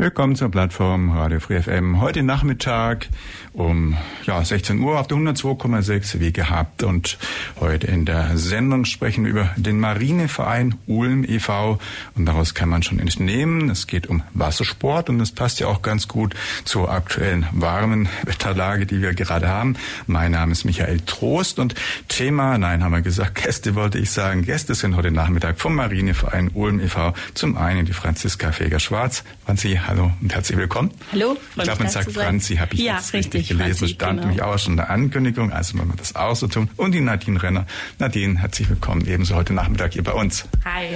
Willkommen zur Plattform Radio Free FM. Heute Nachmittag um ja, 16 Uhr auf der 102,6 wie gehabt. Und heute in der Sendung sprechen wir über den Marineverein Ulm e.V. Und daraus kann man schon entnehmen, es geht um Wassersport und das passt ja auch ganz gut zur aktuellen warmen Wetterlage, die wir gerade haben. Mein Name ist Michael Trost und Thema, nein, haben wir gesagt, Gäste wollte ich sagen. Gäste sind heute Nachmittag vom Marineverein Ulm e.V. Zum einen die Franziska Feger-Schwarz. Franzi, hallo und herzlich willkommen. Hallo. Ich glaube, man sagt Franzi, habe ich ja, jetzt richtig, richtig gelesen. Franzi, stand genau. nämlich auch schon in der Ankündigung, also wenn wir das auch so tun. Und die Nadine Renner. Nadine, herzlich willkommen ebenso heute Nachmittag hier bei uns. Hi.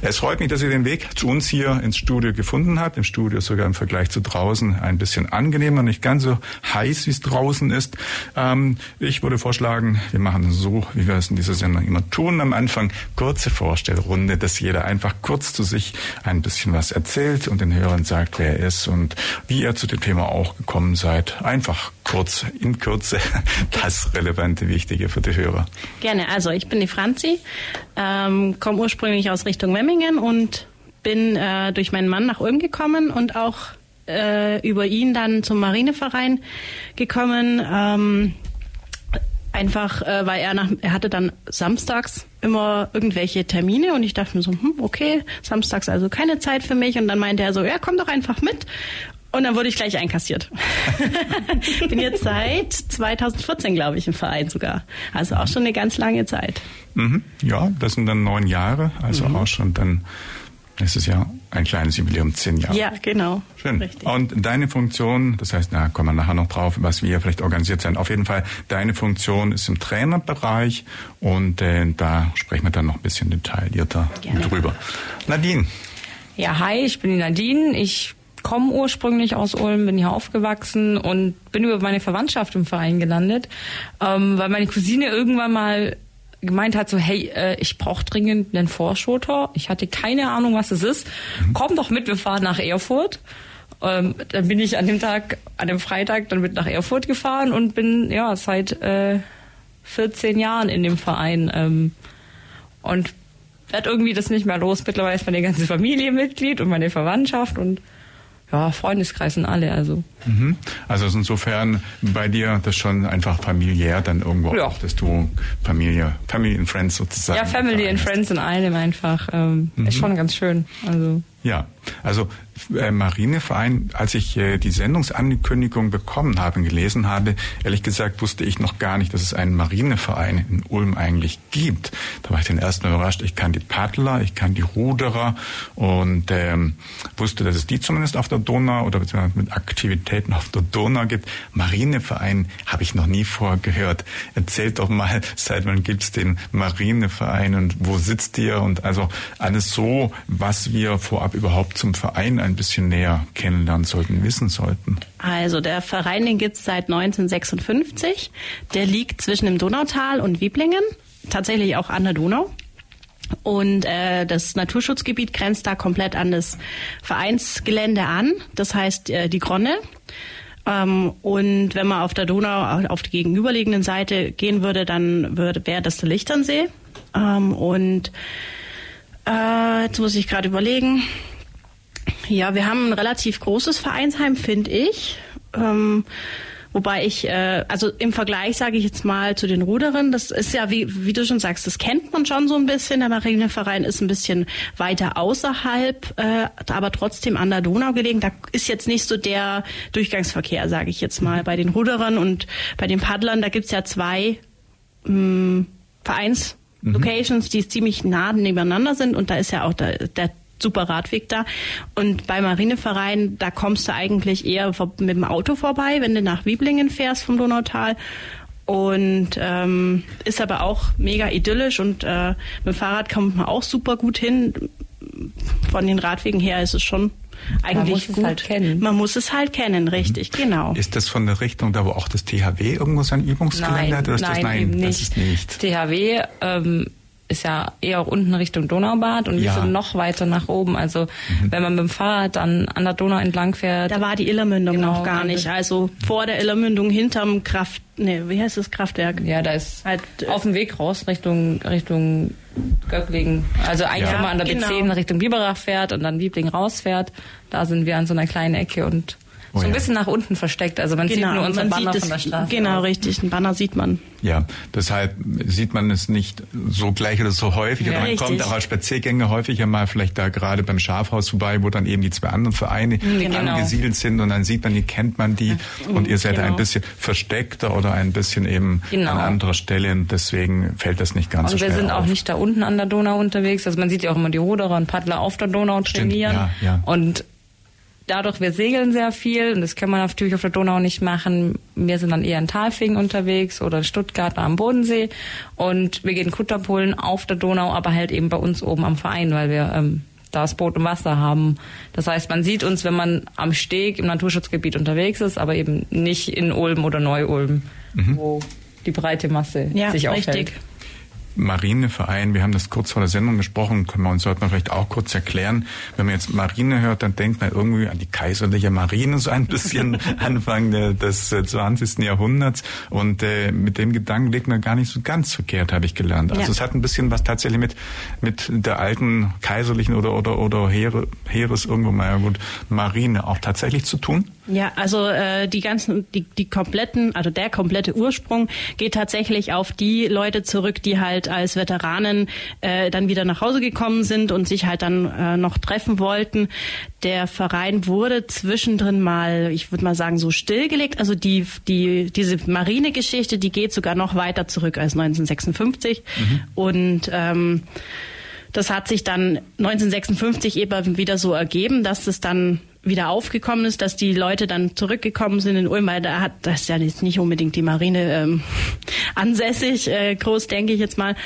Es freut mich, dass ihr den Weg zu uns hier ins Studio gefunden habt. Im Studio ist sogar im Vergleich zu draußen ein bisschen angenehmer, nicht ganz so heiß, wie es draußen ist. Ähm, ich würde vorschlagen, wir machen so, wie wir es in dieser Sendung immer tun. Am Anfang kurze Vorstellrunde, dass jeder einfach kurz zu sich ein bisschen was erzählt und den Hörern sagt, wer er ist und wie ihr zu dem Thema auch gekommen seid. Einfach kurz, in Kürze, das Relevante, Wichtige für die Hörer. Gerne. Also ich bin die Franzi, ähm, komme ursprünglich aus Richtung Memmingen und bin äh, durch meinen Mann nach Ulm gekommen und auch äh, über ihn dann zum Marineverein gekommen. Ähm, einfach, äh, weil er nach, er hatte dann samstags immer irgendwelche Termine und ich dachte mir so, hm, okay, samstags also keine Zeit für mich und dann meinte er so, ja, komm doch einfach mit. Und dann wurde ich gleich einkassiert. Bin jetzt seit 2014, glaube ich, im Verein sogar. Also auch schon eine ganz lange Zeit. Mhm. Ja, das sind dann neun Jahre, also Mhm. auch schon dann ist es ja ein kleines Jubiläum, zehn Jahre. Ja, genau. Schön. Richtig. Und deine Funktion, das heißt, na, kommen wir nachher noch drauf, was wir vielleicht organisiert sind. Auf jeden Fall, deine Funktion ist im Trainerbereich und äh, da sprechen wir dann noch ein bisschen detaillierter Gerne. drüber. Nadine, Ja, hi, ich bin die Nadine. Ich komme ursprünglich aus Ulm, bin hier aufgewachsen und bin über meine Verwandtschaft im Verein gelandet, ähm, weil meine Cousine irgendwann mal gemeint hat, so hey, äh, ich brauche dringend einen Vorschoter. Ich hatte keine Ahnung, was es ist. Komm doch mit, wir fahren nach Erfurt. Ähm, dann bin ich an dem Tag, an dem Freitag dann mit nach Erfurt gefahren und bin ja seit äh, 14 Jahren in dem Verein ähm, und werd irgendwie das nicht mehr los. Mittlerweile ist meine ganze Familie Mitglied und meine Verwandtschaft und ja, Freundeskreis und alle, also. mhm. also insofern bei dir das schon einfach familiär dann irgendwo Ja. auch, dass du Familie, Family and Friends sozusagen. Ja, Family and. Friends in einem einfach. Ähm, Ist schon ganz schön. Also. Ja, also äh, Marineverein, als ich äh, die Sendungsankündigung bekommen habe und gelesen habe, ehrlich gesagt wusste ich noch gar nicht, dass es einen Marineverein in Ulm eigentlich gibt. Da war ich den ersten überrascht. Ich kann die Paddler, ich kann die Ruderer und ähm, wusste, dass es die zumindest auf der Donau oder beziehungsweise mit Aktivitäten auf der Donau gibt. Marineverein habe ich noch nie vorher gehört. Erzählt doch mal, seit wann gibt's den Marineverein und wo sitzt ihr und also alles so, was wir vorab überhaupt zum Verein ein bisschen näher kennenlernen sollten, wissen sollten. Also der Verein, den gibt's seit 1956. Der liegt zwischen dem Donautal und Wieblingen, tatsächlich auch an der Donau. Und äh, das Naturschutzgebiet grenzt da komplett an das Vereinsgelände an, das heißt äh, die Gronne. Ähm, und wenn man auf der Donau auf die gegenüberliegenden Seite gehen würde, dann wäre das der Lichternsee. Ähm, und äh, jetzt muss ich gerade überlegen. Ja, wir haben ein relativ großes Vereinsheim, finde ich. Ähm, wobei ich, äh, also im Vergleich sage ich jetzt mal zu den Ruderern, das ist ja, wie, wie du schon sagst, das kennt man schon so ein bisschen. Der Marineverein ist ein bisschen weiter außerhalb, äh, aber trotzdem an der Donau gelegen. Da ist jetzt nicht so der Durchgangsverkehr, sage ich jetzt mal. Bei den Ruderern und bei den Paddlern, da gibt's ja zwei mh, Vereinslocations, die ziemlich nah nebeneinander sind und da ist ja auch der, der super Radweg da. Und bei Marineverein, da kommst du eigentlich eher mit dem Auto vorbei, wenn du nach Wieblingen fährst vom Donautal. und ähm, ist aber auch mega idyllisch und äh, mit dem Fahrrad kommt man auch super gut hin. Von den Radwegen her ist es schon eigentlich man muss gut. Es halt kennen. Man muss es halt kennen, richtig, genau. Ist das von der Richtung, da wo auch das THW irgendwo sein Übungsgelände Nein, hat? Oder ist nein, das, nein eben das nicht. ist nicht. THW ähm, ist ja eher auch unten Richtung Donaubad und Ja. wir sind noch weiter nach oben. Also wenn man mit dem Fahrrad dann an der Donau entlang fährt, Da war die Illermündung Genau, noch gar dann nicht. Also vor der Illermündung hinterm Kraft, nee, wie heißt das Kraftwerk? ja, da ist Halt, äh, auf dem Weg raus Richtung Richtung Göcklingen. Also eigentlich, Ja. wenn man an der Genau. B10 Richtung Biberach fährt und dann Wiebling rausfährt, da sind wir an so einer kleinen Ecke und Oh so ein ja. bisschen nach unten versteckt. Also man sieht nur unser Genau, man Banner sieht von der Straße. Genau, aus. richtig. Ein Banner sieht man. Ja, deshalb sieht man es nicht so gleich oder so häufig. Ja, oder man richtig. kommt auch als Spaziergänger häufiger mal vielleicht da gerade beim Schafhaus vorbei, wo dann eben die zwei anderen Vereine Genau. angesiedelt sind und dann sieht man die, kennt man die und ihr seid Genau. ein bisschen versteckter oder ein bisschen eben Genau. an anderer Stelle und deswegen fällt das nicht ganz Und so wir schnell sind auch auf. nicht da unten an der Donau unterwegs. Also man sieht ja auch immer die Ruderer und Paddler auf der Donau Stimmt, trainieren. ja, ja. Und dadurch, wir segeln sehr viel und das kann man natürlich auf der Donau nicht machen. Wir sind dann eher in Talfingen unterwegs oder in Stuttgart oder am Bodensee. Und wir gehen Kutterpullen auf der Donau, aber halt eben bei uns oben am Verein, weil wir ähm, da das Boot im Wasser haben. Das heißt, man sieht uns, wenn man am Steg im Naturschutzgebiet unterwegs ist, aber eben nicht in Ulm oder Neu-Ulm, wo die breite Masse Ja, sich aufhält. richtig. Marineverein, wir haben das kurz vor der Sendung gesprochen, können wir uns sollten wir vielleicht auch kurz erklären. Wenn man jetzt Marine hört, dann denkt man irgendwie an die kaiserliche Marine so ein bisschen Anfang des äh, 20. Jahrhunderts und äh, mit dem Gedanken liegt man gar nicht so ganz verkehrt, habe ich gelernt. Also Ja. es hat ein bisschen was tatsächlich mit mit der alten kaiserlichen oder oder oder Heere, Heeres irgendwo mal ja gut Marine auch tatsächlich zu tun. Ja, also äh, die ganzen, die, die kompletten, also der komplette Ursprung geht tatsächlich auf die Leute zurück, die halt als Veteranen äh, dann wieder nach Hause gekommen sind und sich halt dann äh, noch treffen wollten. Der Verein wurde zwischendrin mal, ich würde mal sagen, so stillgelegt. Also die, die, diese Marinegeschichte, die geht sogar noch weiter zurück als 1956. Und ähm, das hat sich dann 1956 eben wieder so ergeben, dass es dann wieder aufgekommen ist, dass die Leute dann zurückgekommen sind in Ulm, weil da hat das ist ja jetzt nicht unbedingt die Marine ähm, ansässig, äh, groß denke ich jetzt mal,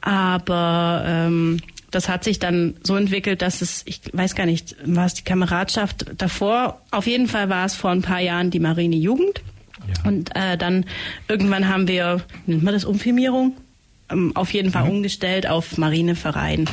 aber ähm, das hat sich dann so entwickelt, dass es, ich weiß gar nicht, war es die Kameradschaft davor, auf jeden Fall war es vor ein paar Jahren die Marine Jugend. Ja. Und äh, dann irgendwann haben wir, nennt man das Umfirmierung? Ähm, auf jeden Fall umgestellt auf Marineverein.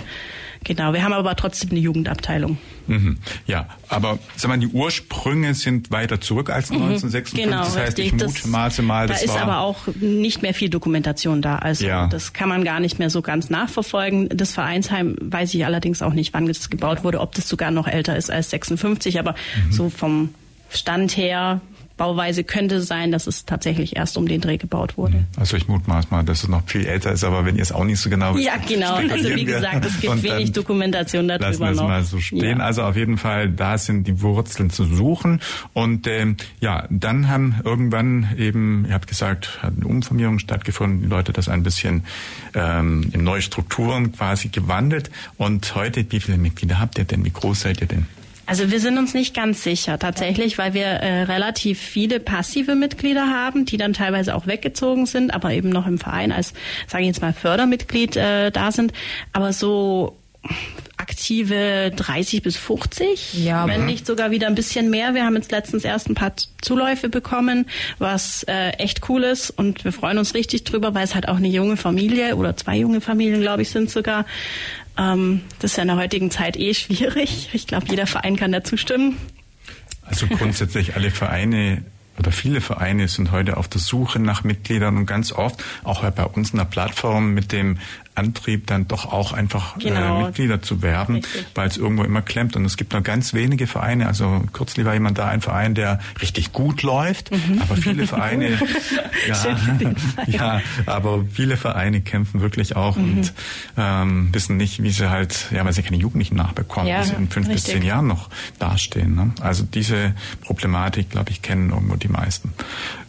Genau, wir haben aber trotzdem eine Jugendabteilung. Mhm. Ja, aber sag mal, die Ursprünge sind weiter zurück als 1956. Genau, das heißt, richtig. ich mutmaße mal, da das ist war aber auch nicht mehr viel Dokumentation da. Also Ja. das kann man gar nicht mehr so ganz nachverfolgen. Das Vereinsheim weiß ich allerdings auch nicht, wann das gebaut wurde, ob das sogar noch älter ist als 56, aber Mhm. so vom Stand her, Bauweise könnte sein, dass es tatsächlich erst um den Dreh gebaut wurde. Also ich mutmaß mal, dass es noch viel älter ist, aber wenn ihr es auch nicht so genau wisst, Ja, genau. Also wie gesagt, es gibt wenig Dokumentation darüber Lassen wir es noch. mal so stehen. Ja. Also auf jeden Fall, da sind die Wurzeln zu suchen. Und ähm, ja, dann haben irgendwann eben, ihr habt gesagt, hat eine Umformierung stattgefunden, die Leute das ein bisschen ähm, in neue Strukturen quasi gewandelt. Und heute, wie viele Mitglieder habt ihr denn? Wie groß seid ihr denn? Also wir sind uns nicht ganz sicher tatsächlich, weil wir äh, relativ viele passive Mitglieder haben, die dann teilweise auch weggezogen sind, aber eben noch im Verein als, sage ich jetzt mal, Fördermitglied äh, da sind. Aber so aktive 30 bis 50, Ja, wenn mhm. nicht sogar wieder ein bisschen mehr. Wir haben jetzt letztens erst ein paar Zuläufe bekommen, was äh, echt cool ist und wir freuen uns richtig drüber, weil es halt auch eine junge Familie oder zwei junge Familien, glaube ich, sind sogar. Ähm, das ist ja in der heutigen Zeit eh schwierig. Ich glaube, jeder Verein kann dazu stimmen. Also grundsätzlich alle Vereine oder viele Vereine sind heute auf der Suche nach Mitgliedern und ganz oft auch bei uns in der Plattform mit dem Antrieb dann doch auch einfach Genau. äh, Mitglieder zu werben, weil es irgendwo immer klemmt. Und es gibt nur ganz wenige Vereine. Also kürzlich war jemand da, ein Verein, der richtig gut läuft, Mhm. aber viele Vereine, ja, ja, aber viele Vereine kämpfen wirklich auch Mhm. und ähm, wissen nicht, wie sie halt, ja, weil sie keine Jugendlichen nachbekommen, Ja, wie sie in fünf bis richtig. zehn Jahren noch dastehen. Ne? Also diese Problematik, glaube ich, kennen irgendwo die meisten.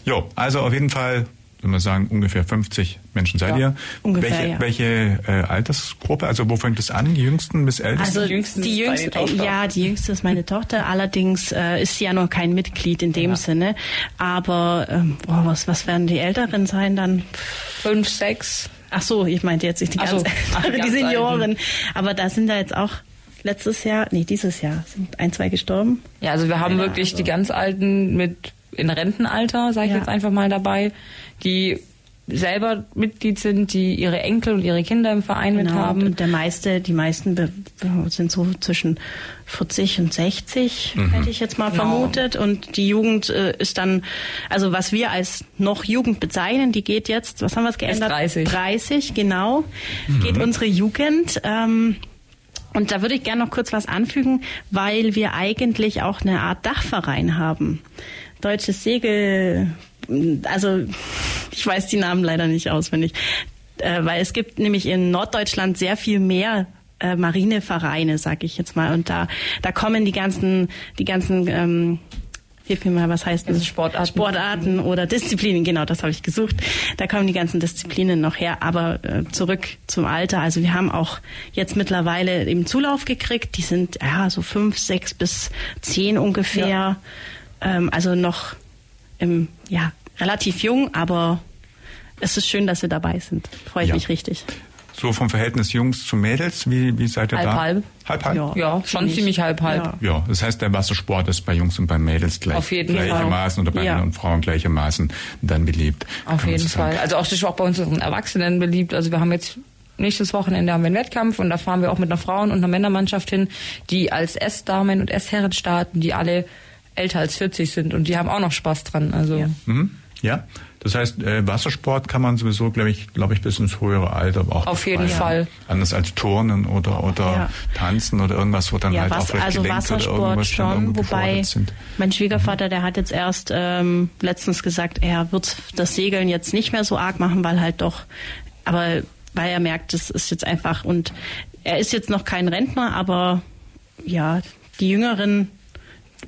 Jo, also auf jeden Fall wenn wir sagen, ungefähr 50 Menschen seid Ja, ihr. ungefähr, welche ja. welche äh, Altersgruppe? Also wo fängt es an? Die Jüngsten bis Ältesten? Also Die Jüngsten die jüngste, ja, die jüngste ist meine Tochter. Allerdings äh, ist sie ja noch kein Mitglied in dem Sinne. Aber ähm, boah, was was werden die Älteren sein dann? Fünf, sechs. Ach so, ich meinte jetzt nicht die ganz, so. Ach, die Senioren. Aber da sind da jetzt auch letztes Jahr, nee, dieses Jahr sind ein, zwei gestorben. Ja, also wir haben Ja, wirklich also- die ganz Alten mit in Rentenalter, sage ich Ja. jetzt einfach mal dabei, die selber Mitglied sind, die ihre Enkel und ihre Kinder im Verein mit Genau, haben. Und der meiste, die meisten sind so zwischen 40 und 60, Mhm. hätte ich jetzt mal Genau. vermutet. Und die Jugend äh, ist dann, also was wir als noch Jugend bezeichnen, die geht jetzt, was haben wir es geändert? 30. 30, genau. Mhm. Geht unsere Jugend. Ähm, und da würde ich gerne noch kurz was anfügen, weil wir eigentlich auch eine Art Dachverein haben. Deutsches Segel, also ich weiß die Namen leider nicht auswendig, äh, weil es gibt nämlich in Norddeutschland sehr viel mehr äh, Marinevereine, sag ich jetzt mal, und da da kommen die ganzen die ganzen ähm, Hilf mir mal, was heißt das? Sportarten. Sportarten oder Disziplinen, genau, das habe ich gesucht. Da kommen die ganzen Disziplinen noch her. Aber äh, zurück zum Alter. Also wir haben auch jetzt mittlerweile eben Zulauf gekriegt. Die sind ja so fünf, sechs bis zehn ungefähr. Ähm, also noch im, ja, relativ jung, aber es ist schön, dass sie dabei sind. Freut Ja. mich richtig. So vom Verhältnis Jungs zu Mädels, wie, wie seid ihr Halb, da? halb. Halb, halb? Ja. Ja, schon Ziemlich. ziemlich halb, halb. Ja. Ja, das heißt, der Wassersport ist bei Jungs und bei Mädels gleich, Auf jeden Fall. gleichermaßen oder bei Ja. Männern und Frauen gleichermaßen dann beliebt. Auf jeden so. Fall. Also auch das ist auch bei unseren Erwachsenen beliebt. Also wir haben jetzt nächstes Wochenende haben wir einen Wettkampf und da fahren wir auch mit einer Frauen- und einer Männermannschaft hin, die als S-Damen und S-Herren starten, die alle älter als 40 sind und die haben auch noch Spaß dran. Also Ja. Mhm. Ja, das heißt, äh, Wassersport kann man sowieso, glaube ich, glaube ich, bis ins höhere Alter auch Auf jeden. Fall. Anders als Turnen oder oder Ja. Tanzen oder irgendwas, wo dann Ja, halt auch was, vielleicht also gelenkt oder Wassersport irgendwas dann schon, wobei sind. mein Schwiegervater, der hat jetzt erst ähm, letztens gesagt, er wird das Segeln jetzt nicht mehr so arg machen, weil halt doch, aber weil er merkt, das ist jetzt einfach und er ist jetzt noch kein Rentner, aber ja, die Jüngeren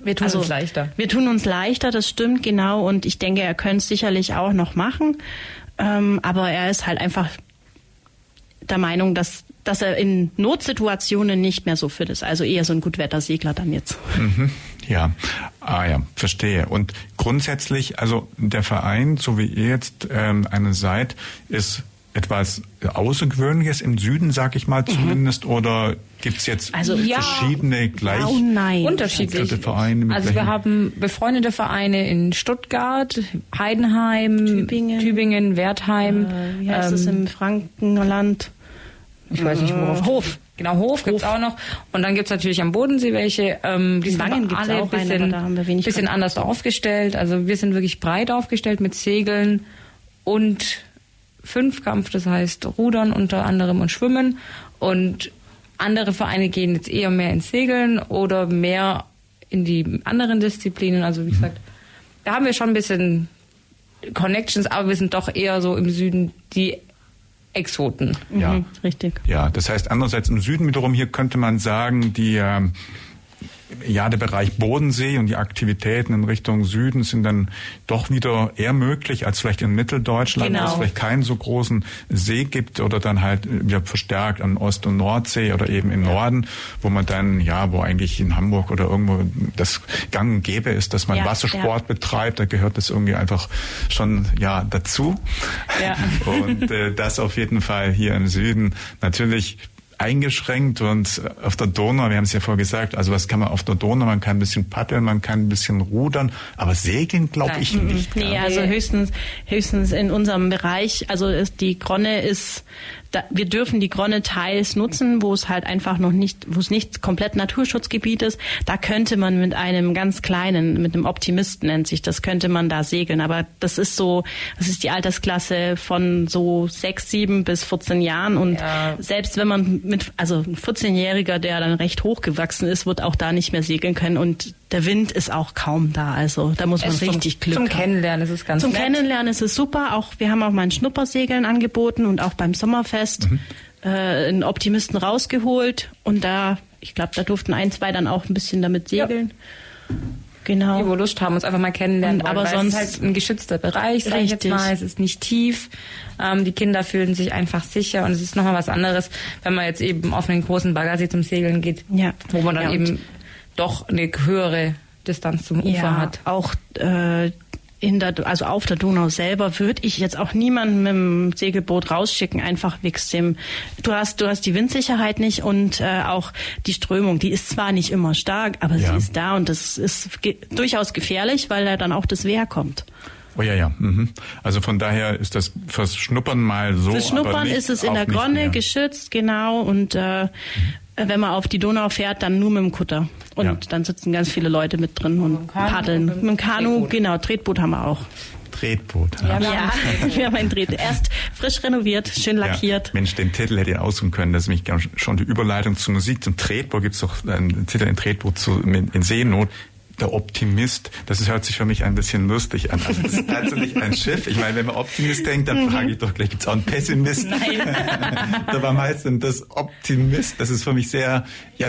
wir tun also, uns leichter. Wir tun uns leichter, das stimmt genau. Und ich denke, er könnte es sicherlich auch noch machen. Ähm, aber er ist halt einfach der Meinung, dass, dass er in Notsituationen nicht mehr so fit ist. Also eher so ein Gutwettersegler dann jetzt. Mhm. Ja, ah ja, verstehe. Und grundsätzlich, also der Verein, so wie ihr jetzt ähm, eine seid, ist etwas Außergewöhnliches im Süden, sag ich mal zumindest, oder gibt's jetzt Mhm. Also, ja. verschiedene gleich Ja und nein. Unterschiedlich. Geführte Vereine mit Also wir haben befreundete Vereine in Stuttgart, Heidenheim, Tübingen. Tübingen Wertheim. Äh, wie heißt es ähm, im Frankenland? Ich weiß nicht, worauf. Hof. Genau, Hof gibt's Hof. auch noch. Und dann gibt's natürlich am Bodensee welche. Ähm, die sind Wangen gibt's alle auch einen, bisschen, aber da haben wir wenig bisschen anders aufgestellt. Also wir sind wirklich breit aufgestellt mit Segeln und Fünfkampf, das heißt Rudern unter anderem und Schwimmen. Und andere Vereine gehen jetzt eher mehr ins Segeln oder mehr in die anderen Disziplinen. Also wie gesagt, da haben wir schon ein bisschen Connections, aber wir sind doch eher so im Süden die Exoten. Ja. Mhm, richtig. Ja, das heißt andererseits im Süden wiederum hier könnte man sagen, die ähm, ja, der Bereich Bodensee und die Aktivitäten in Richtung Süden sind dann doch wieder eher möglich als vielleicht in Mitteldeutschland, Genau. wo es vielleicht keinen so großen See gibt oder dann halt ja, verstärkt an Ost- und Nordsee oder eben im Norden, wo man dann, ja, wo eigentlich in Hamburg oder irgendwo das gang und gäbe ist, dass man Ja, Wassersport betreibt, da gehört das irgendwie einfach schon, ja, dazu. Ja. Und äh, das auf jeden Fall hier im Süden natürlich eingeschränkt und auf der Donau, wir haben es ja vorher gesagt, also was kann man auf der Donau, man kann ein bisschen paddeln, man kann ein bisschen rudern, aber segeln glaube ich nicht. Nee, ja. also höchstens, höchstens in unserem Bereich, also ist die Gronne ist, da, wir dürfen die Gronne teils nutzen, wo es halt einfach noch nicht, wo es nicht komplett Naturschutzgebiet ist. Da könnte man mit einem ganz kleinen, mit einem Optimisten nennt sich das, könnte man da segeln. Aber das ist so, das ist die Altersklasse von so sechs, sieben bis 14 Jahren und Ja. selbst wenn man mit, also ein 14-Jähriger, der dann recht hochgewachsen ist, wird auch da nicht mehr segeln können und der Wind ist auch kaum da. Also da muss man Es richtig zum, Glück Zum haben. Kennenlernen ist es ganz Zum nett. Kennenlernen ist es super. Auch wir haben auch mal ein Schnuppersegeln angeboten und auch beim Sommerfest äh, einen Optimisten rausgeholt und da, ich glaube, da durften ein, zwei dann auch ein bisschen damit segeln. Genau. die wo Lust haben, uns einfach mal kennenlernen. Und wollen, aber weil sonst- es ist halt ein geschützter Bereich, sag ich jetzt Richtig. mal. Es ist nicht tief. Ähm, die Kinder fühlen sich einfach sicher und es ist nochmal was anderes, wenn man jetzt eben auf einen großen Baggersee zum Segeln geht, Ja. wo man dann Ja, und- eben doch eine höhere Distanz zum Ufer ja, hat. auch äh, in der, also auf der Donau selber würde ich jetzt auch niemanden mit dem Segelboot rausschicken, einfach wegen dem. Du hast, du hast die Windsicherheit nicht und äh, auch die Strömung, die ist zwar nicht immer stark, aber Ja. sie ist da und das ist ge durchaus gefährlich, weil da dann auch das Wehr kommt. Oh ja, ja. Mhm. Also von daher ist das fürs Schnuppern mal so. Fürs aber Schnuppern nicht, ist es in der Gronne geschützt, genau. Und äh, wenn man auf die Donau fährt, dann nur mit dem Kutter. Und Ja. dann sitzen ganz viele Leute mit drin und Kanu paddeln. und Mit dem Kanu, Tretboot. genau, Tretboot haben wir auch. Tretboot. Ja, Ja, wir haben ein Tret. Erst frisch renoviert, schön lackiert. Ja, Mensch, den Titel hätte ich aussuchen können. Das ist nämlich schon die Überleitung zur Musik. Zum Tretboot gibt es doch einen Titel in Tretboot zu, in Seenot. Der Optimist, das hört sich für mich ein bisschen lustig an. Also das ist tatsächlich ein Schiff. Ich meine, wenn man Optimist denkt, dann frage ich doch gleich, gibt es auch einen Pessimist? Nein. da war meistens das Optimist. Das ist für mich sehr ja,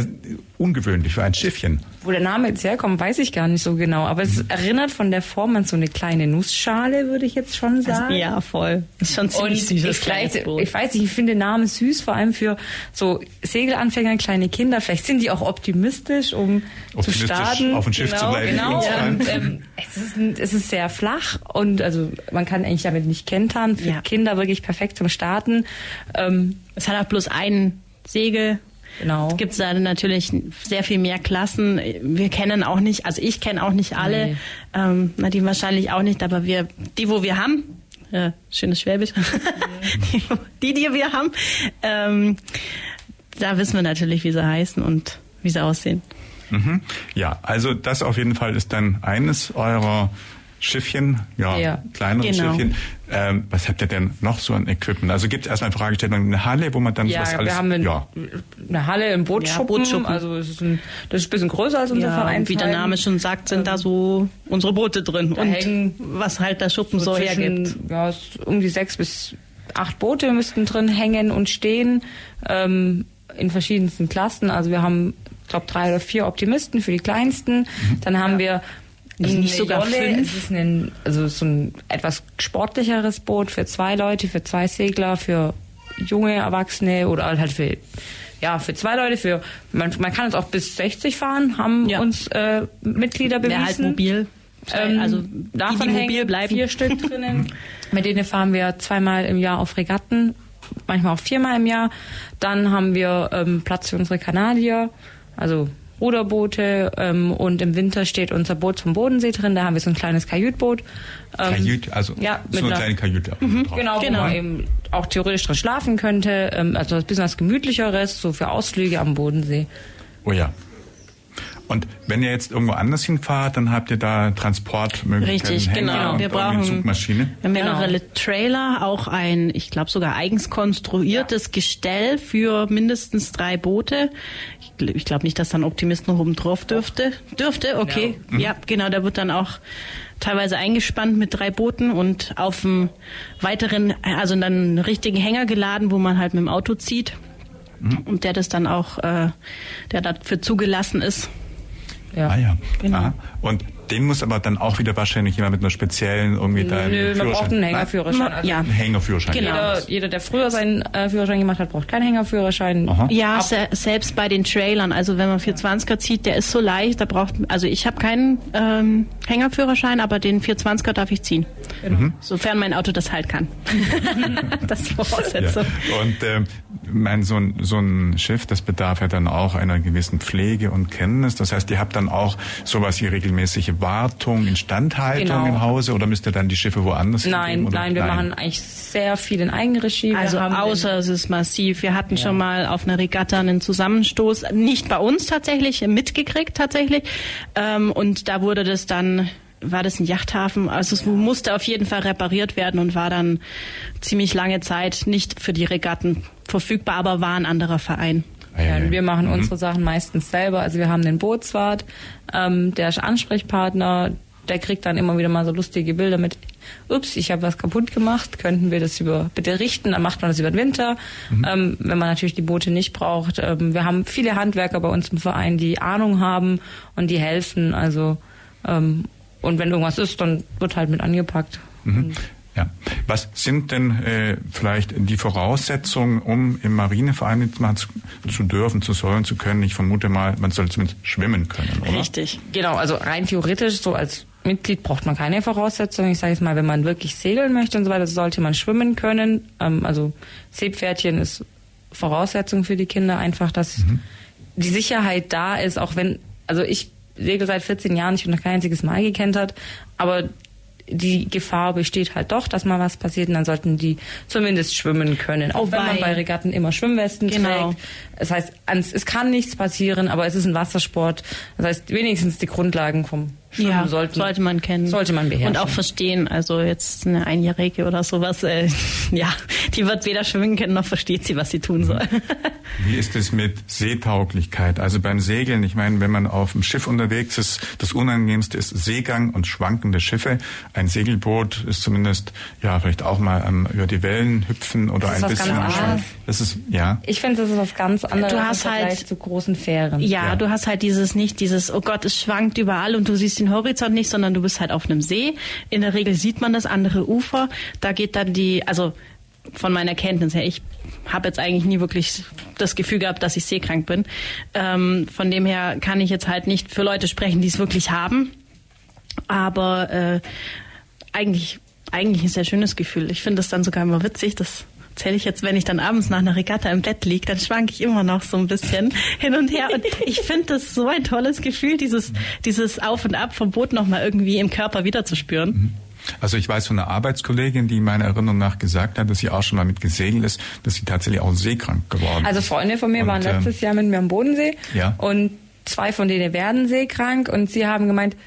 ungewöhnlich für ein Schiffchen. Wo der Name jetzt herkommt, weiß ich gar nicht so genau. Aber es erinnert von der Form an so eine kleine Nussschale, würde ich jetzt schon sagen. Ja, voll. Ist schon Und ziemlich süßes ich, vielleicht, ich weiß nicht, ich finde den Namen süß, vor allem für so Segelanfänger, kleine Kinder. Vielleicht sind die auch optimistisch, um zu Optimistisch starten. auf dem Schiff zu genau, bleiben, wie Genau. Und, ähm, es, ist, ein- es ist sehr flach und also man kann eigentlich damit nicht kentern. Für Ja. Kinder wirklich perfekt zum Starten. Ähm, Es hat auch bloß ein Segel. Genau. Gibt es da natürlich sehr viel mehr Klassen. Wir kennen auch nicht, also ich kenne auch nicht alle, Nee. ähm, Nadine wahrscheinlich auch nicht, aber wir, die, wo wir haben, äh, schönes Schwäbisch, die, die, die wir haben, ähm, da wissen wir natürlich, wie sie heißen und wie sie aussehen. Mhm. Ja, also das auf jeden Fall ist dann eines eurer Schiffchen, ja, Ja, kleinere genau. Schiffchen. Ähm, was habt ihr denn noch so an Equipment? Also gibt es erstmal eine Fragestellung, eine Halle, wo man dann ja, was alles... wir haben ein, ja, eine Halle im Bootschuppen. Ja, Bootschuppen. Also es ist ein, das ist ein bisschen größer als unser Ja, Verein. und wie der Name schon sagt, sind da so unsere Boote drin Da und hängen was halt der Schuppen so, so hergibt. ja, es- um die sechs bis acht Boote müssten drin hängen und stehen ähm, in verschiedensten Klassen. Also wir haben, ich glaube, drei oder vier Optimisten für die kleinsten. Dann haben wir Also nicht sogar Jolle. fünf? Es ist ein, also so ein etwas sportlicheres Boot für zwei Leute, für zwei Segler, für junge Erwachsene oder halt für ja, für zwei Leute, für man, man kann es auch bis 60 fahren, haben Ja. uns äh, Mitglieder bewiesen. Wer halt mobil, Ähm, also davon die, mobil bleiben. vier Stück drinnen. Mit denen fahren wir zweimal im Jahr auf Regatten, manchmal auch viermal im Jahr. Dann haben wir ähm, Platz für unsere Kanadier, also Ruderboote ähm, und im Winter steht unser Boot vom Bodensee drin. Da haben wir so ein kleines Kajütboot. Ähm, Kajüt, also ja, so mit eine einer- kleine Kajüte. drauf. Genau, Genau. wo man eben auch theoretisch drin schlafen könnte. Ähm, also ein bisschen was Gemütlicheres, so für Ausflüge am Bodensee. Oh ja. Und wenn ihr jetzt irgendwo anders hinfahrt, dann habt ihr da Transportmöglichkeiten, Richtig, Hänger genau. und Wir brauchen Zugmaschine. Wir haben mehrere Genau. Trailer, auch ein, ich glaube sogar eigens konstruiertes Gestell für mindestens drei Boote. Ich, ich glaube nicht, dass dann Optimist noch oben drauf dürfte. Dürfte, okay. Ja, genau, da wird dann auch teilweise eingespannt mit drei Booten und auf dem weiteren, also dann einen richtigen Hänger geladen, wo man halt mit dem Auto zieht. Und der das dann auch, äh, der dafür zugelassen ist. Ja. Ah ja. Genau. Ah. Und den muss aber dann auch wieder wahrscheinlich jemand mit einer speziellen irgendwie da einen Nö, man braucht einen Hängerführerschein. Also Ja. Einen Hängerführerschein. Genau. Jeder, jeder, der früher seinen äh, Führerschein gemacht hat, braucht keinen Hängerführerschein. Aha. Ja, se selbst bei den Trailern, also wenn man 420er zieht, der ist so leicht, da braucht, also ich habe keinen ähm, Hängerführerschein, aber den 420er darf ich ziehen. Mhm. Sofern mein Auto das halt kann. das ist Voraussetzung. Ja. Und ähm, mein, so, ein, so ein Schiff, das bedarf ja dann auch einer gewissen Pflege und Kenntnis. Das heißt, ihr habt dann auch sowas wie regelmäßige Wartung, Instandhaltung Genau. im Hause oder müsst ihr dann die Schiffe woanders Nein, hingeben, oder? nein, wir machen eigentlich sehr viel in Eigenregie. Also haben außer es ist massiv. Wir hatten schon mal auf einer Regatta einen Zusammenstoß, nicht bei uns tatsächlich, mitgekriegt tatsächlich. Ähm, und da wurde das dann, war das ein Yachthafen? Also es musste auf jeden Fall repariert werden und war dann ziemlich lange Zeit nicht für die Regatten verfügbar, aber war ein anderer Verein. Ja, Ja, ja. wir machen Mhm. unsere Sachen meistens selber. Also wir haben den Bootswart, ähm, der ist Ansprechpartner, der kriegt dann immer wieder mal so lustige Bilder mit, ups, ich habe was kaputt gemacht, könnten wir das über bitte richten, dann macht man das über den Winter, Mhm. ähm, wenn man natürlich die Boote nicht braucht. Ähm, wir haben viele Handwerker bei uns im Verein, die Ahnung haben und die helfen. Also Ähm, und wenn irgendwas ist, dann wird halt mit angepackt. Mhm. Ja. Was sind denn äh, vielleicht die Voraussetzungen, um im Marineverein mitmachen zu, zu, dürfen, zu sollen, zu können? Ich vermute mal, man soll zumindest schwimmen können, oder? Richtig. Genau, also rein theoretisch, so als Mitglied braucht man keine Voraussetzungen. Ich sage jetzt mal, wenn man wirklich segeln möchte und so weiter, sollte man schwimmen können. Ähm, also Seepferdchen ist Voraussetzung für die Kinder, einfach, dass mhm. die Sicherheit da ist, auch wenn, also ich segel seit 14 Jahren, ich bin noch kein einziges Mal gekentert, aber die Gefahr besteht halt doch, dass mal was passiert und dann sollten die zumindest schwimmen können. Auch Wobei, wenn man bei Regatten immer Schwimmwesten genau. trägt. Das heißt, es kann nichts passieren, aber es ist ein Wassersport. Das heißt, wenigstens die Grundlagen vom Schwimmen ja, sollten, sollte man kennen. Sollte man beherrschen. Und auch verstehen. Also jetzt eine Einjährige oder sowas, äh, ja, die wird weder schwimmen können, noch versteht sie, was sie tun soll. Wie ist es mit Seetauglichkeit? Also beim Segeln, ich meine, wenn man auf dem Schiff unterwegs ist, das Unangenehmste ist Seegang und schwankende Schiffe. Ein Segelboot ist zumindest, ja, vielleicht auch mal ähm, über die Wellen hüpfen oder ein bisschen schwanken. Das ist, ja. Ich finde, das ist was ganz anderes du hast halt, zu großen Fähren. Ja, ja, du hast halt dieses nicht, dieses, oh Gott, es schwankt überall und du siehst den Horizont nicht, sondern du bist halt auf einem See. In der Regel sieht man das andere Ufer. Da geht dann die, also von meiner Kenntnis her, ich habe jetzt eigentlich nie wirklich das Gefühl gehabt, dass ich seekrank bin. Ähm, von dem her kann ich jetzt halt nicht für Leute sprechen, die es wirklich haben. Aber äh, eigentlich, eigentlich ein sehr schönes Gefühl. Ich finde es dann sogar immer witzig, dass erzähle ich jetzt, wenn ich dann abends nach einer Regatta im Bett liege, dann schwank ich immer noch so ein bisschen hin und her. Und ich finde das so ein tolles Gefühl, dieses, dieses Auf und Ab vom Boot nochmal irgendwie im Körper wiederzuspüren. Mhm. Also ich weiß von einer Arbeitskollegin, die meiner Erinnerung nach gesagt hat, dass sie auch schon mal mit gesegelt ist, dass sie tatsächlich auch seekrank geworden ist. Also Freunde von mir und, waren letztes Jahr mit mir am Bodensee ja. und zwei von denen werden seekrank und sie haben gemeint,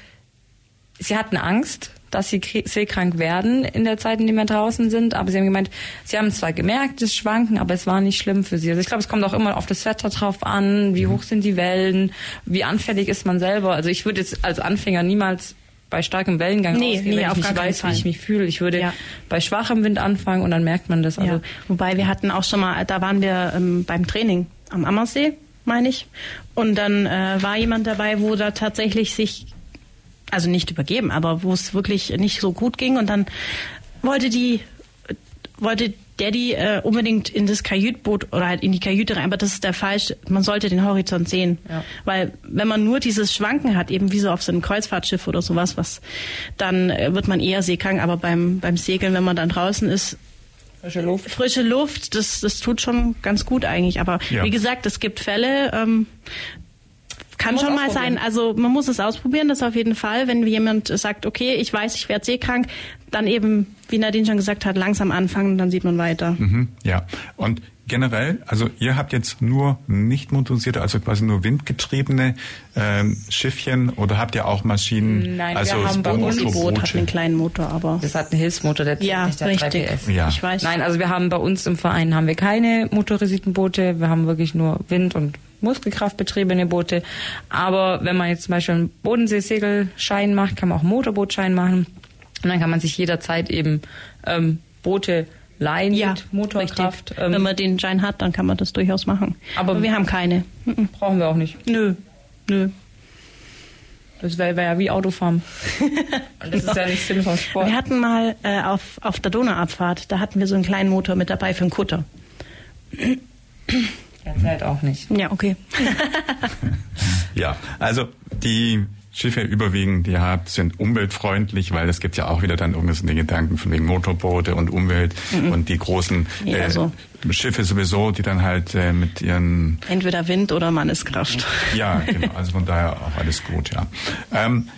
sie hatten Angst, dass sie seekrank werden in der Zeit, in der wir draußen sind. Aber sie haben gemeint, sie haben zwar gemerkt, das Schwanken, aber es war nicht schlimm für sie. Also ich glaube, es kommt auch immer auf das Wetter drauf an, wie mhm. hoch sind die Wellen, wie anfällig ist man selber. Also ich würde jetzt als Anfänger niemals bei starkem Wellengang nee, ausgehen, nee, wenn ich nicht weiß, Fall. wie ich mich fühle. Ich würde ja. bei schwachem Wind anfangen und dann merkt man das. Also ja. Wobei wir hatten auch schon mal, da waren wir ähm, beim Training am Ammersee, meine ich. Und dann äh, war jemand dabei, wo da tatsächlich sich also nicht übergeben, aber wo es wirklich nicht so gut ging und dann wollte die wollte Daddy äh, unbedingt in das Kajütboot oder halt in die Kajüte rein, aber das ist der falsch. Man sollte den Horizont sehen, ja. weil wenn man nur dieses Schwanken hat, eben wie so auf so einem Kreuzfahrtschiff oder sowas, was dann äh, wird man eher seekrank. Aber beim beim Segeln, wenn man dann draußen ist, frische Luft, frische Luft, das das tut schon ganz gut eigentlich. Aber ja. wie gesagt, es gibt Fälle. Ähm, kann schon mal sein. Also man muss es ausprobieren, das auf jeden Fall. Wenn jemand sagt, okay, ich weiß, ich werde seekrank, dann eben, wie Nadine schon gesagt hat, langsam anfangen, dann sieht man weiter. Mhm, ja. Und generell, also ihr habt jetzt nur nicht motorisierte, also quasi nur windgetriebene ähm, Schiffchen oder habt ihr auch Maschinen? Nein, also wir haben bei uns ein Boot hat einen kleinen Motor, aber das hat einen Hilfsmotor, der ja, nicht der richtig. 3PS. Ja. Ich weiß. Nein, also wir haben bei uns im Verein haben wir keine motorisierten Boote, wir haben wirklich nur Wind und muskelkraftbetriebene Boote. Aber wenn man jetzt zum Beispiel einen Bodenseesegelschein macht, kann man auch einen Motorbootschein machen. Und dann kann man sich jederzeit eben ähm, Boote leihen ja, mit Motorkraft. Ähm, wenn man den Schein hat, dann kann man das durchaus machen. Aber, Aber wir haben keine. Brauchen wir auch nicht. Nö. Nö. Das wäre wär ja wie Autofahren. das ist ja nicht Sinn vom Sport. Wir hatten mal äh, auf, auf der Donauabfahrt, da hatten wir so einen kleinen Motor mit dabei für einen Kutter. Derzeit auch nicht. Ja, okay. ja, also die Schiffe überwiegend, die ihr habt, sind umweltfreundlich, weil es gibt ja auch wieder dann irgendwas in den Gedanken von wegen Motorboote und Umwelt mhm. und die großen ja, äh, so. Schiffe sowieso, die dann halt äh, mit ihren entweder Wind oder Manneskraft. Ja, genau. Also von daher auch alles gut, ja. Ähm,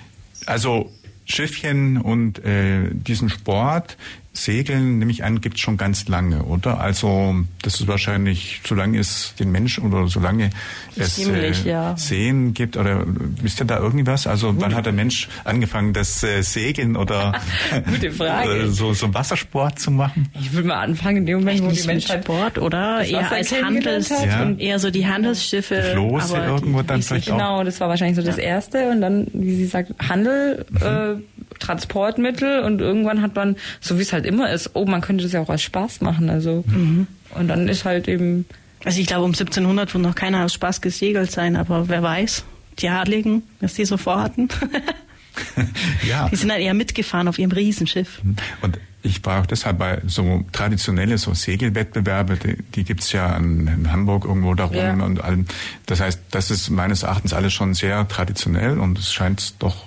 also Schiffchen und äh, diesen Sport Segeln, nehme ich an, gibt es schon ganz lange, oder? Also das ist wahrscheinlich, solange es den Menschen oder solange es Ziemlich, äh, ja. Seen gibt, oder wisst ihr da irgendwas? Also Gute. wann hat der Mensch angefangen, das äh, Segeln oder, Gute Frage. so, so Wassersport zu machen? Ich würde mal anfangen in dem Moment, wo die Menschheit Sport, oder? Eher als Handels, ja. und eher so die Handelsschiffe. Die Floße irgendwo dann vielleicht auch. Genau, das war wahrscheinlich so das Erste und dann, wie sie sagt, Handel, mhm. äh, Transportmittel und irgendwann hat man, so wie es halt immer ist, oh, man könnte das ja auch als Spaß machen. Also mhm. und dann ist halt eben. Also ich glaube, um 1700 wird noch keiner aus Spaß gesegelt sein, aber wer weiß, die Adligen, was die so vorhatten. ja. Die sind dann eher mitgefahren auf ihrem Riesenschiff. Und ich war auch deshalb bei so traditionelle so Segelwettbewerbe, die, die gibt's ja in, in, Hamburg irgendwo darum ja. und allem. Das heißt, das ist meines Erachtens alles schon sehr traditionell und es scheint doch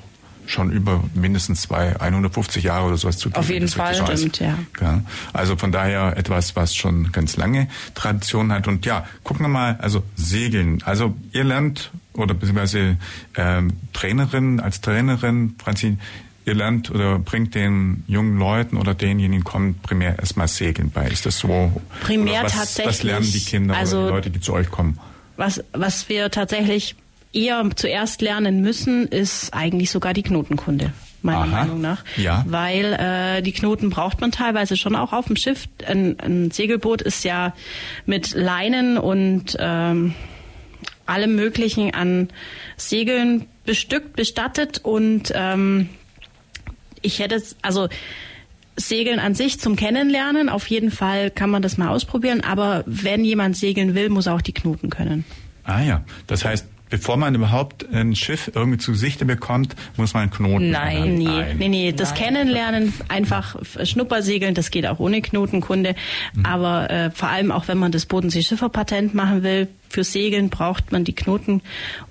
schon über mindestens zwei, 150 Jahre oder sowas zu geben. Auf jeden Fall, stimmt, ja. ja. Also von daher etwas, was schon ganz lange Tradition hat. Und ja, gucken wir mal, also Segeln. Also ihr lernt oder beziehungsweise ähm, Trainerin, als Trainerin, Franzin, ihr lernt oder bringt den jungen Leuten oder denjenigen kommen primär erstmal Segeln bei. Ist das so? Primär was, tatsächlich. Was lernen die Kinder also, oder die Leute, die zu euch kommen? Was, was wir tatsächlich eher zuerst lernen müssen, ist eigentlich sogar die Knotenkunde meiner Aha. Meinung nach. Ja. Weil äh, die Knoten braucht man teilweise schon auch auf dem Schiff. Ein, ein Segelboot ist ja mit Leinen und ähm, allem Möglichen an Segeln bestückt, bestattet und ähm, ich hätte es, also Segeln an sich zum Kennenlernen, auf jeden Fall kann man das mal ausprobieren, aber wenn jemand segeln will, muss er auch die Knoten können. Ah ja, das heißt, bevor man überhaupt ein Schiff irgendwie zu Sichte bekommt, muss man einen Knoten Nein, nee, Nein. nee, nee. Das Nein. Kennenlernen, einfach Schnuppersegeln, das geht auch ohne Knotenkunde. Mhm. Aber äh, vor allem auch, wenn man das Bodenseeschifferpatent machen will, für Segeln braucht man die Knoten.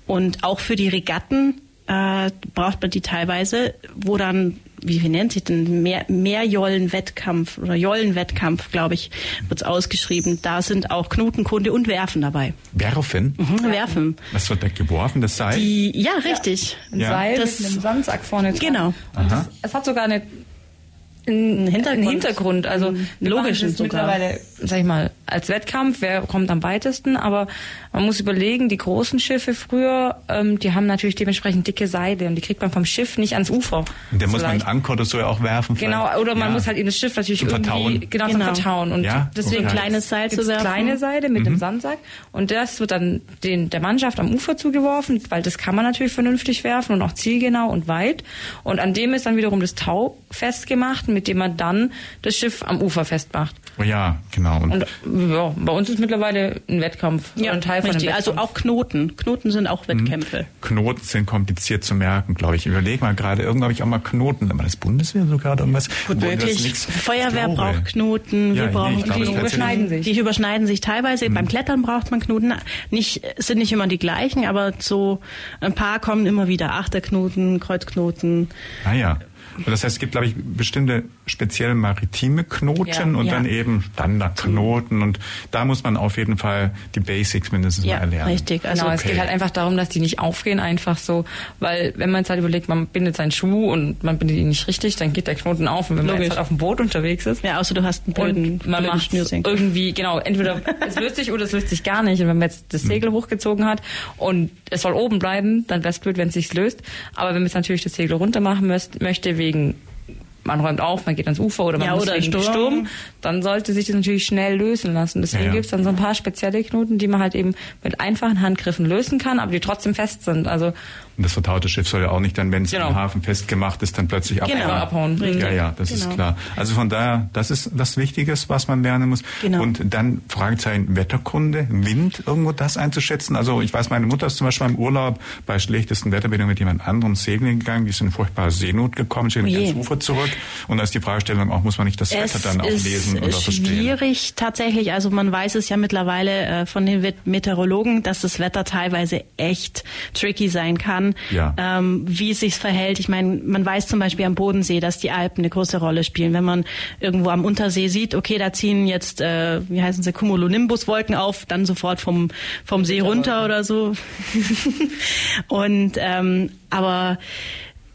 Und auch für die Regatten äh, braucht man die teilweise, wo dann wie, wie nennt sich denn, mehr, Mehrjollen-Wettkampf oder Jollen-Wettkampf, glaube ich, wird es ausgeschrieben. Da sind auch Knotenkunde und Werfen dabei. Werfen? Mhm, werfen. Was wird da geworfen, das Seil? Die, ja, richtig. Ja. Ein Seil das, mit einem Sandsack vorne dran. Genau. Das, es hat sogar eine einen Hintergrund, einen Hintergrund also einen logischen sogar. Mittlerweile, sag ich mal, als Wettkampf, wer kommt am weitesten, aber man muss überlegen, die großen Schiffe früher, ähm, die haben natürlich dementsprechend dicke Seile und die kriegt man vom Schiff nicht ans Ufer. Und der muss man einen Anker oder so ja auch werfen. Genau, vielleicht. oder man ja. muss halt in das Schiff natürlich zum irgendwie vertauen. genau, genau. Zum vertauen und ja? deswegen okay. kleines Seil zu werfen. kleine Seile mit mhm. dem Sandsack und das wird dann den der Mannschaft am Ufer zugeworfen, weil das kann man natürlich vernünftig werfen und auch zielgenau und weit und an dem ist dann wiederum das Tau festgemacht, mit dem man dann das Schiff am Ufer festmacht. Oh ja, genau. Und, und ja, bei uns ist mittlerweile ein Wettkampf. Ja, ein Teil von richtig. Also auch Knoten. Knoten sind auch mhm. Wettkämpfe. Knoten sind kompliziert zu merken, glaube ich. Ich überlege mal gerade, irgendwann habe ich auch mal Knoten. Aber das Bundeswehr sogar irgendwas. Gut, wirklich. Feuerwehr braucht Knoten. Wir ja, brauchen nee, die überschneiden sich. Die überschneiden sich teilweise. Mhm. Beim Klettern braucht man Knoten. Nicht, sind nicht immer die gleichen, aber so ein paar kommen immer wieder. Achterknoten, Kreuzknoten. Ah ja. Das heißt, es gibt, glaube ich, bestimmte speziell maritime Knoten ja, und ja. dann eben Standardknoten und da muss man auf jeden Fall die Basics mindestens ja, mal erlernen. Richtig, also genau, okay. es geht halt einfach darum, dass die nicht aufgehen, einfach so, weil wenn man jetzt halt überlegt, man bindet seinen Schuh und man bindet ihn nicht richtig, dann geht der Knoten auf und wenn Logisch. man jetzt halt auf dem Boot unterwegs ist. Ja, außer du hast einen blöden, man blöden macht irgendwie, genau, entweder es löst sich oder es löst sich gar nicht und wenn man jetzt das Segel mhm. hochgezogen hat und es soll oben bleiben, dann wäre es blöd, wenn es sich löst, aber wenn man jetzt natürlich das Segel runter machen möchte, wegen man räumt auf, man geht ans Ufer oder man ja, muss oder wegen Sturm. Sturm, dann sollte sich das natürlich schnell lösen lassen. Deswegen ja, ja. gibt's dann so ein paar spezielle Knoten, die man halt eben mit einfachen Handgriffen lösen kann, aber die trotzdem fest sind. Also und das vertaute Schiff soll ja auch nicht dann, wenn es genau. im Hafen festgemacht ist, dann plötzlich abhauen. Genau, abhauen. Richtig. Ja, ja, das genau. ist klar. Also von daher, das ist das Wichtige, was man lernen muss. Genau. Und dann Fragezeichen Wetterkunde, Wind, irgendwo das einzuschätzen. Also ich weiß, meine Mutter ist zum Beispiel im Urlaub bei schlechtesten Wetterbedingungen mit jemand anderem segeln gegangen. Die sind in furchtbare Seenot gekommen, stehen oh ans Ufer zurück. Und da ist die Fragestellung auch, muss man nicht das es Wetter dann auch lesen oder verstehen? Es ist schwierig tatsächlich. Also man weiß es ja mittlerweile äh, von den Meteorologen, dass das Wetter teilweise echt tricky sein kann. Ja. Ähm, ähm, wie es sich verhält. Ich meine, man weiß zum Beispiel am Bodensee, dass die Alpen eine große Rolle spielen. Wenn man irgendwo am Untersee sieht, okay, da ziehen jetzt, äh, wie heißen sie, Cumulonimbus-Wolken auf, dann sofort vom, vom See runter oder so. Und ähm, aber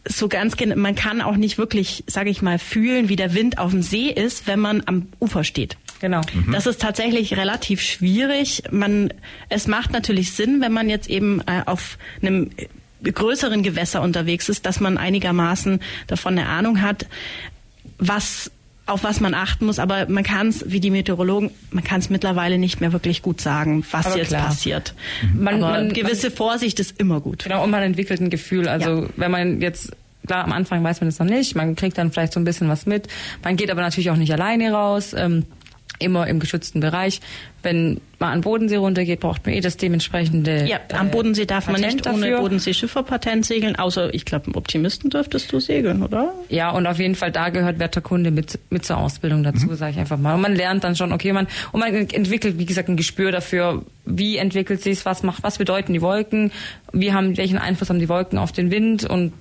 so ganz man kann auch nicht wirklich, sage ich mal, fühlen, wie der Wind auf dem See ist, wenn man am Ufer steht. Genau. Mhm. Das ist tatsächlich relativ schwierig. Man, es macht natürlich Sinn, wenn man jetzt eben äh, auf einem größeren Gewässer unterwegs ist, dass man einigermaßen davon eine Ahnung hat, was auf was man achten muss, aber man kann es, wie die Meteorologen, man kann es mittlerweile nicht mehr wirklich gut sagen, was aber jetzt klar. passiert. Mhm. Man, aber man, gewisse man, Vorsicht ist immer gut. Genau, und man entwickelt ein Gefühl. Also ja. wenn man jetzt klar, am Anfang weiß man das noch nicht, man kriegt dann vielleicht so ein bisschen was mit. Man geht aber natürlich auch nicht alleine raus. Ähm, immer im geschützten Bereich. Wenn man an Bodensee runtergeht, braucht man eh das dementsprechende. Ja, am Bodensee darf man Patent nicht ohne dafür. Bodensee-Schifferpatent segeln, außer ich glaube, im Optimisten dürftest du segeln, oder? Ja, und auf jeden Fall da gehört Wetterkunde mit, mit zur Ausbildung dazu, Mhm. sage ich einfach mal. Und man lernt dann schon, okay, man und man entwickelt, wie gesagt, ein Gespür dafür, wie entwickelt sich's, was macht, was bedeuten die Wolken, wie haben, welchen Einfluss haben die Wolken auf den Wind und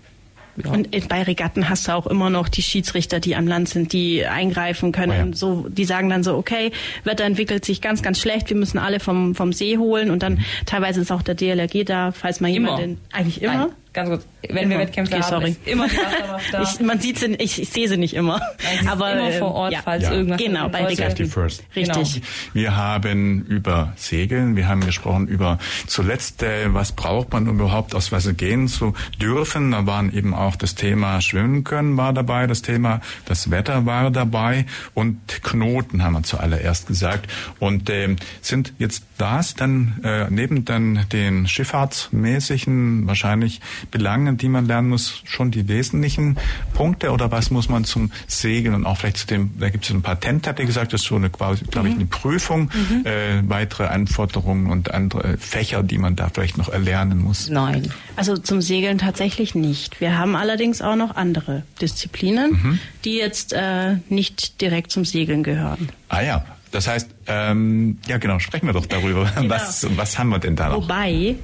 ja. Und bei Regatten hast du auch immer noch die Schiedsrichter, die am Land sind, die eingreifen können. Oh ja. und so, die sagen dann so, okay, Wetter entwickelt sich ganz, ganz schlecht, wir müssen alle vom, vom See holen. Und dann teilweise ist auch der DLRG da, falls mal Immer. jemand den, eigentlich immer. Nein, ganz kurz. Wenn wir. Wettkämpfe Okay, haben, sorry. ist immer die Wasserwacht da. Ich, man sieht sie, ich, ich sehe sie nicht immer. ist aber immer ähm, vor Ort, ja. falls Ja. irgendwas Genau, bei. Safety first. Richtig. Genau. Wir haben über Segeln, wir haben gesprochen über zuletzt, äh, was braucht man um überhaupt aufs Wasser gehen zu dürfen. Da waren eben auch das Thema Schwimmen können war dabei, das Thema das Wetter war dabei und Knoten haben wir zuallererst gesagt. Und ähm, sind jetzt das dann äh, neben dann den schifffahrtsmäßigen wahrscheinlich Belangen, die man lernen muss, schon die wesentlichen Punkte oder was muss man zum Segeln und auch vielleicht zu dem, da gibt es ein Patent, habt ihr gesagt, das ist so eine quasi, glaube ich, eine Prüfung, äh, weitere Anforderungen und andere Fächer, die man da vielleicht noch erlernen muss. Nein. Also zum Segeln tatsächlich nicht. Wir haben allerdings auch noch andere Disziplinen, die jetzt äh, nicht direkt zum Segeln gehören. Ah ja, das heißt, ähm, ja genau, sprechen wir doch darüber. Was, was haben wir denn da noch? Wobei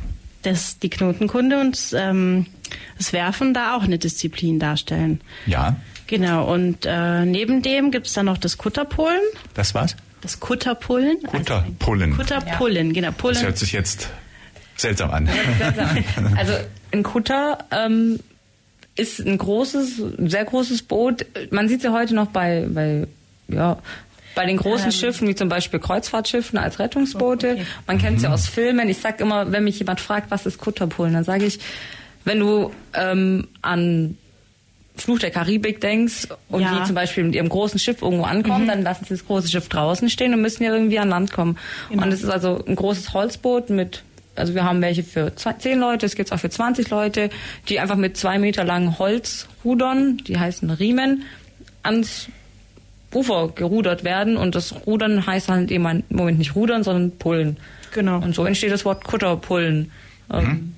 das, die Knotenkunde und ähm, das Werfen da auch eine Disziplin darstellen. Ja, Genau, und äh, neben dem gibt es dann noch das Kutterpullen. das war's? Das Kutterpullen. Kutterpullen. Also, Kutterpullen, genau. Das Pullen. hört sich jetzt seltsam an. Also ein Kutter ähm, ist ein großes, ein sehr großes Boot. Man sieht sie heute noch bei, bei ja, bei den großen Ähm. Schiffen, wie zum Beispiel Kreuzfahrtschiffen als Rettungsboote. Okay. Man kennt Mhm. sie aus Filmen. Ich sag immer, wenn mich jemand fragt, was ist Kutterpullen, dann sage ich, wenn du ähm, an Fluch der Karibik denkst und Ja. die zum Beispiel mit ihrem großen Schiff irgendwo ankommen, dann lassen sie das große Schiff draußen stehen und müssen ja irgendwie an Land kommen. Genau. Und es ist also ein großes Holzboot mit, also wir haben welche für 10 Leute, es gibt auch für 20 Leute, die einfach mit zwei Meter langen Holzrudern, die heißen Riemen, ans Ufer gerudert werden und das Rudern heißt halt eben im Moment nicht rudern, sondern pullen. Genau. Und so entsteht das Wort Kutterpullen. Ähm,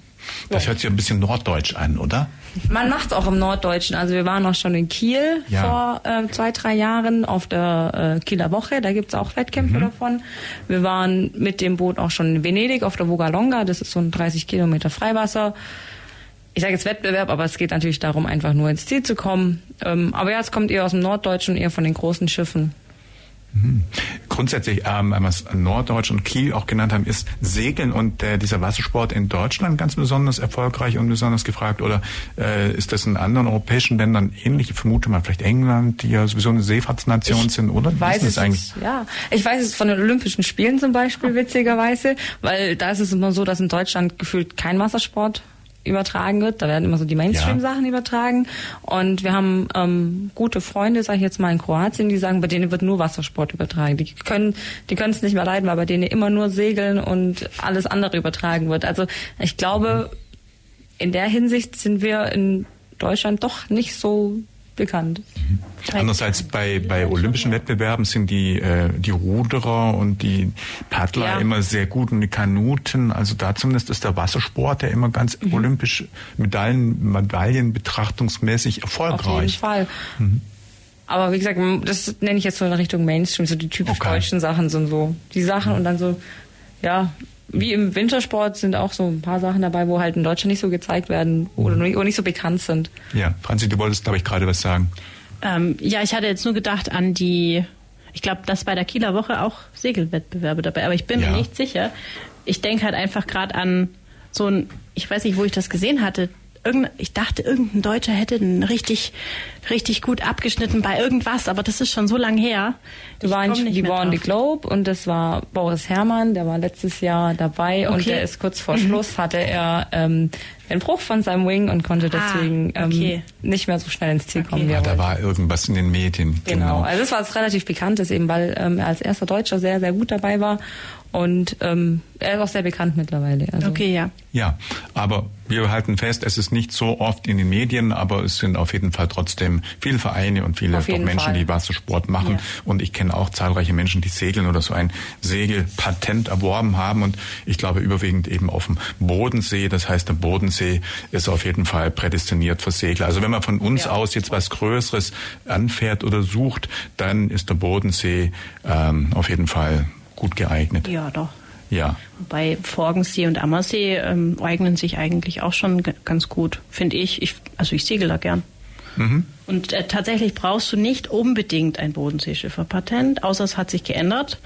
Das hört sich ein bisschen norddeutsch an, oder? man macht es auch im Norddeutschen. Also wir waren auch schon in Kiel Ja. vor äh, zwei, drei Jahren auf der äh, Kieler Woche. Da gibt's auch Wettkämpfe davon. Wir waren mit dem Boot auch schon in Venedig auf der Vogalonga. Das ist so ein 30 Kilometer Freiwasser. Ich sage jetzt Wettbewerb, aber es geht natürlich darum, einfach nur ins Ziel zu kommen. Ähm, aber ja, es kommt eher aus dem Norddeutschen, eher von den großen Schiffen. Grundsätzlich, ähm, was Norddeutsch und Kiel auch genannt haben, ist Segeln und äh, dieser Wassersport in Deutschland ganz besonders erfolgreich und besonders gefragt oder äh, ist das in anderen europäischen Ländern ähnlich? Ich vermute mal vielleicht England, die ja sowieso eine Seefahrtsnation sind, oder? Weiß es eigentlich? Ja, ich weiß es von den Olympischen Spielen zum Beispiel witzigerweise, weil da ist es immer so, dass in Deutschland gefühlt kein Wassersport übertragen wird. Da werden immer so die Mainstream-Sachen übertragen. Und wir haben ähm, gute Freunde, sage ich jetzt mal in Kroatien, die sagen, bei denen wird nur Wassersport übertragen. Die können, die können es nicht mehr leiden, weil bei denen immer nur Segeln und alles andere übertragen wird. Also ich glaube, in der Hinsicht sind wir in Deutschland doch nicht so bekannt. Andererseits bei, bei olympischen Wettbewerben sind die, äh, die Ruderer und die Paddler Ja. immer sehr gut und die Kanuten. Also da zumindest ist der Wassersport, der immer ganz Mhm. olympisch Medaillen, Medaillen betrachtungsmäßig Auf jeden erfolgreich. Fall. Aber wie gesagt, das nenne ich jetzt so in Richtung Mainstream, so die typisch Okay. deutschen Sachen sind so die Sachen und dann so, ja, wie im Wintersport sind auch so ein paar Sachen dabei, wo halt in Deutschland nicht so gezeigt werden oder nicht, oder nicht so bekannt sind. Ja, Franzi, du wolltest, glaube ich, gerade was sagen. Ähm, ja, ich hatte jetzt nur gedacht an die, ich glaube, dass bei der Kieler Woche auch Segelwettbewerbe dabei, aber ich bin Ja. mir nicht sicher. Ich denke halt einfach gerade an so ein, ich weiß nicht, wo ich das gesehen hatte. Irgend, ich dachte, irgendein Deutscher hätte einen richtig, richtig gut abgeschnitten bei irgendwas, aber das ist schon so lang her. Du Ich warst komm nicht die War on the. Globe und das war Boris Herrmann, der war letztes Jahr dabei und Okay. der ist kurz vor Schluss, hatte er ähm, einen Bruch von seinem Wing und konnte Ah, deswegen okay. ähm, nicht mehr so schnell ins Ziel kommen. Wie Ja, da war irgendwas in den Medien. Genau. Also es war was relativ Bekanntes eben, weil ähm, er als erster Deutscher sehr, sehr gut dabei war. Und ähm, er ist auch sehr bekannt mittlerweile. Also, Okay, ja. Ja, aber wir halten fest, es ist nicht so oft in den Medien, aber es sind auf jeden Fall trotzdem viele Vereine und viele Menschen, Fall. die Wassersport machen. Ja. Und ich kenne auch zahlreiche Menschen, die segeln oder so ein Segelpatent erworben haben. Und ich glaube überwiegend eben auf dem Bodensee. Das heißt, der Bodensee ist auf jeden Fall prädestiniert für Segler. Also wenn man von uns Ja. aus jetzt was Größeres anfährt oder sucht, dann ist der Bodensee ähm, auf jeden Fall gut geeignet. Ja, doch. Ja. Bei Forgensee und Ammersee ähm, eignen sich eigentlich auch schon ganz gut, finde ich. ich. Also ich segel da gern. Mhm. Und äh, tatsächlich brauchst du nicht unbedingt ein Bodenseeschifferpatent, außer es hat sich geändert.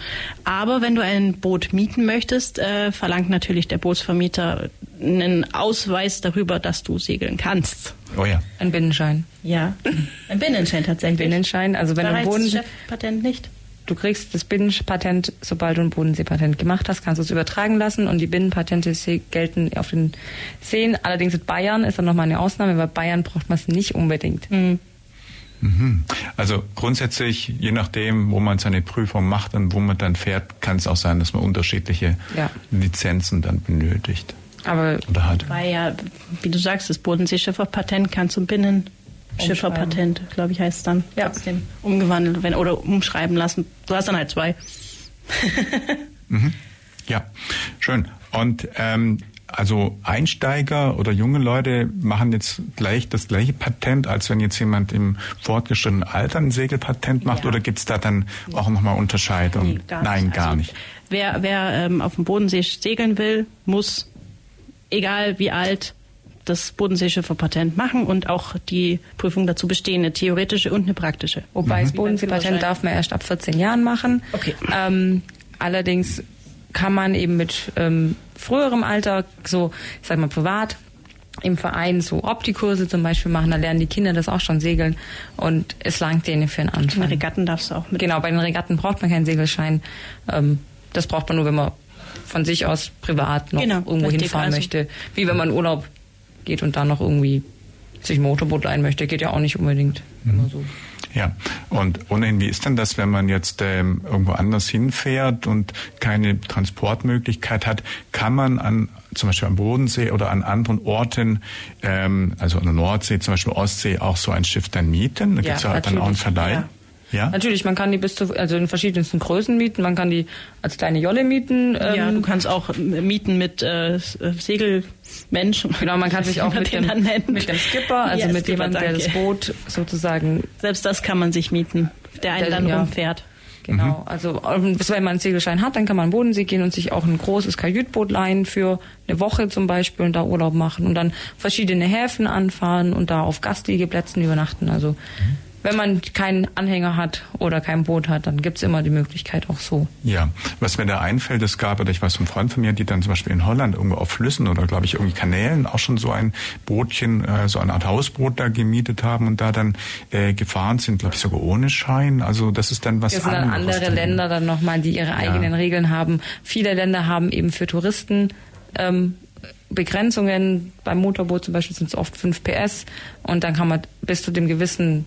Aber wenn du ein Boot mieten möchtest, äh, verlangt natürlich der Bootsvermieter einen Ausweis darüber, dass du segeln kannst. Oh ja. Ein Binnenschein. Ja, ein Binnenschein tatsächlich. Binnenschein, also wenn da du heißt Boden, Chefpatent nicht. Du kriegst das Binnenpatent, sobald du ein Bodenseepatent gemacht hast, kannst du es übertragen lassen und die Binnenpatente gelten auf den Seen. Allerdings in Bayern ist dann nochmal eine Ausnahme, weil Bayern braucht man es nicht unbedingt. Mhm. Mhm. Also grundsätzlich, je nachdem, wo man seine Prüfung macht und wo man dann fährt, kann es auch sein, dass man unterschiedliche Ja. Lizenzen dann benötigt Aber oder hat. Weil ja, wie du sagst, das Bodenseeschifferpatent kann zum Binnenschifferpatent, glaube ich, heißt es dann. Ja. Trotzdem umgewandelt werden oder umschreiben lassen. Du hast dann halt zwei. Mhm. Ja, schön. Und ähm, also Einsteiger oder junge Leute machen jetzt gleich das gleiche Patent, als wenn jetzt jemand im fortgeschrittenen Alter ein Segelpatent macht, Ja. oder gibt es da dann auch nochmal Unterscheidung? Nee, gar Nein, nicht. gar Also, nicht. Wer, wer ähm, auf dem Bodensee segeln will, muss, egal wie alt, das Bodenseeschifferpatent machen und auch die Prüfung dazu bestehen, eine theoretische und eine praktische. Wobei das Wie beim Bodenseepatent darf man erst ab 14 Jahren machen. Okay. Ähm, allerdings kann man eben mit ähm, früherem Alter, so, ich sag mal, privat, im Verein so Optikurse zum Beispiel machen, da lernen die Kinder das auch schon segeln und es langt denen für einen In Anfang. Regatten darfst du auch mit. Genau, bei den Regatten braucht man keinen Segelschein. Ähm, das braucht man nur, wenn man von sich aus privat noch Genau, irgendwo hinfahren also- möchte. Wie wenn man Urlaub geht und dann noch irgendwie sich ein Motorboot leihen möchte, geht ja auch nicht unbedingt immer so. Ja, und ohnehin, wie ist denn das, wenn man jetzt ähm, irgendwo anders hinfährt und keine Transportmöglichkeit hat? Kann man an zum Beispiel am Bodensee oder an anderen Orten, ähm, also an der Nordsee, zum Beispiel Ostsee, auch so ein Schiff dann mieten? Da Ja, gibt's ja dann auch einen Verleih. ja. Ja? Natürlich, man kann die bis zu, also in verschiedensten Größen mieten. Man kann die als kleine Jolle mieten. ja, ähm, du kannst auch mieten mit äh, äh, Segelmensch. Genau, man kann sich auch mit den dem, mit dem Skipper, also Ja, mit jemandem, der das Boot sozusagen Selbst das kann man sich mieten, der einen Der- dann ja. rumfährt. Genau, also ähm, wenn man einen Segelschein hat, dann kann man an den Bodensee gehen und sich auch ein großes Kajütboot leihen für eine Woche zum Beispiel und da Urlaub machen und dann verschiedene Häfen anfahren und da auf Gastliegeplätzen übernachten. Also wenn man keinen Anhänger hat oder kein Boot hat, dann gibt's immer die Möglichkeit auch so. Ja, was mir da einfällt, es gab, oder ich weiß von Freunden von mir, die dann zum Beispiel in Holland irgendwo auf Flüssen oder glaube ich irgendwie Kanälen auch schon so ein Bootchen, äh, so eine Art Hausboot da gemietet haben und da dann äh, gefahren sind, glaube ich sogar ohne Schein. Also das ist dann was Das sind dann anderes. andere Länder dann nochmal, die ihre eigenen Regeln haben. Viele Länder haben eben für Touristen ähm, Begrenzungen. Beim Motorboot zum Beispiel sind es oft 5 PS und dann kann man bis zu dem gewissen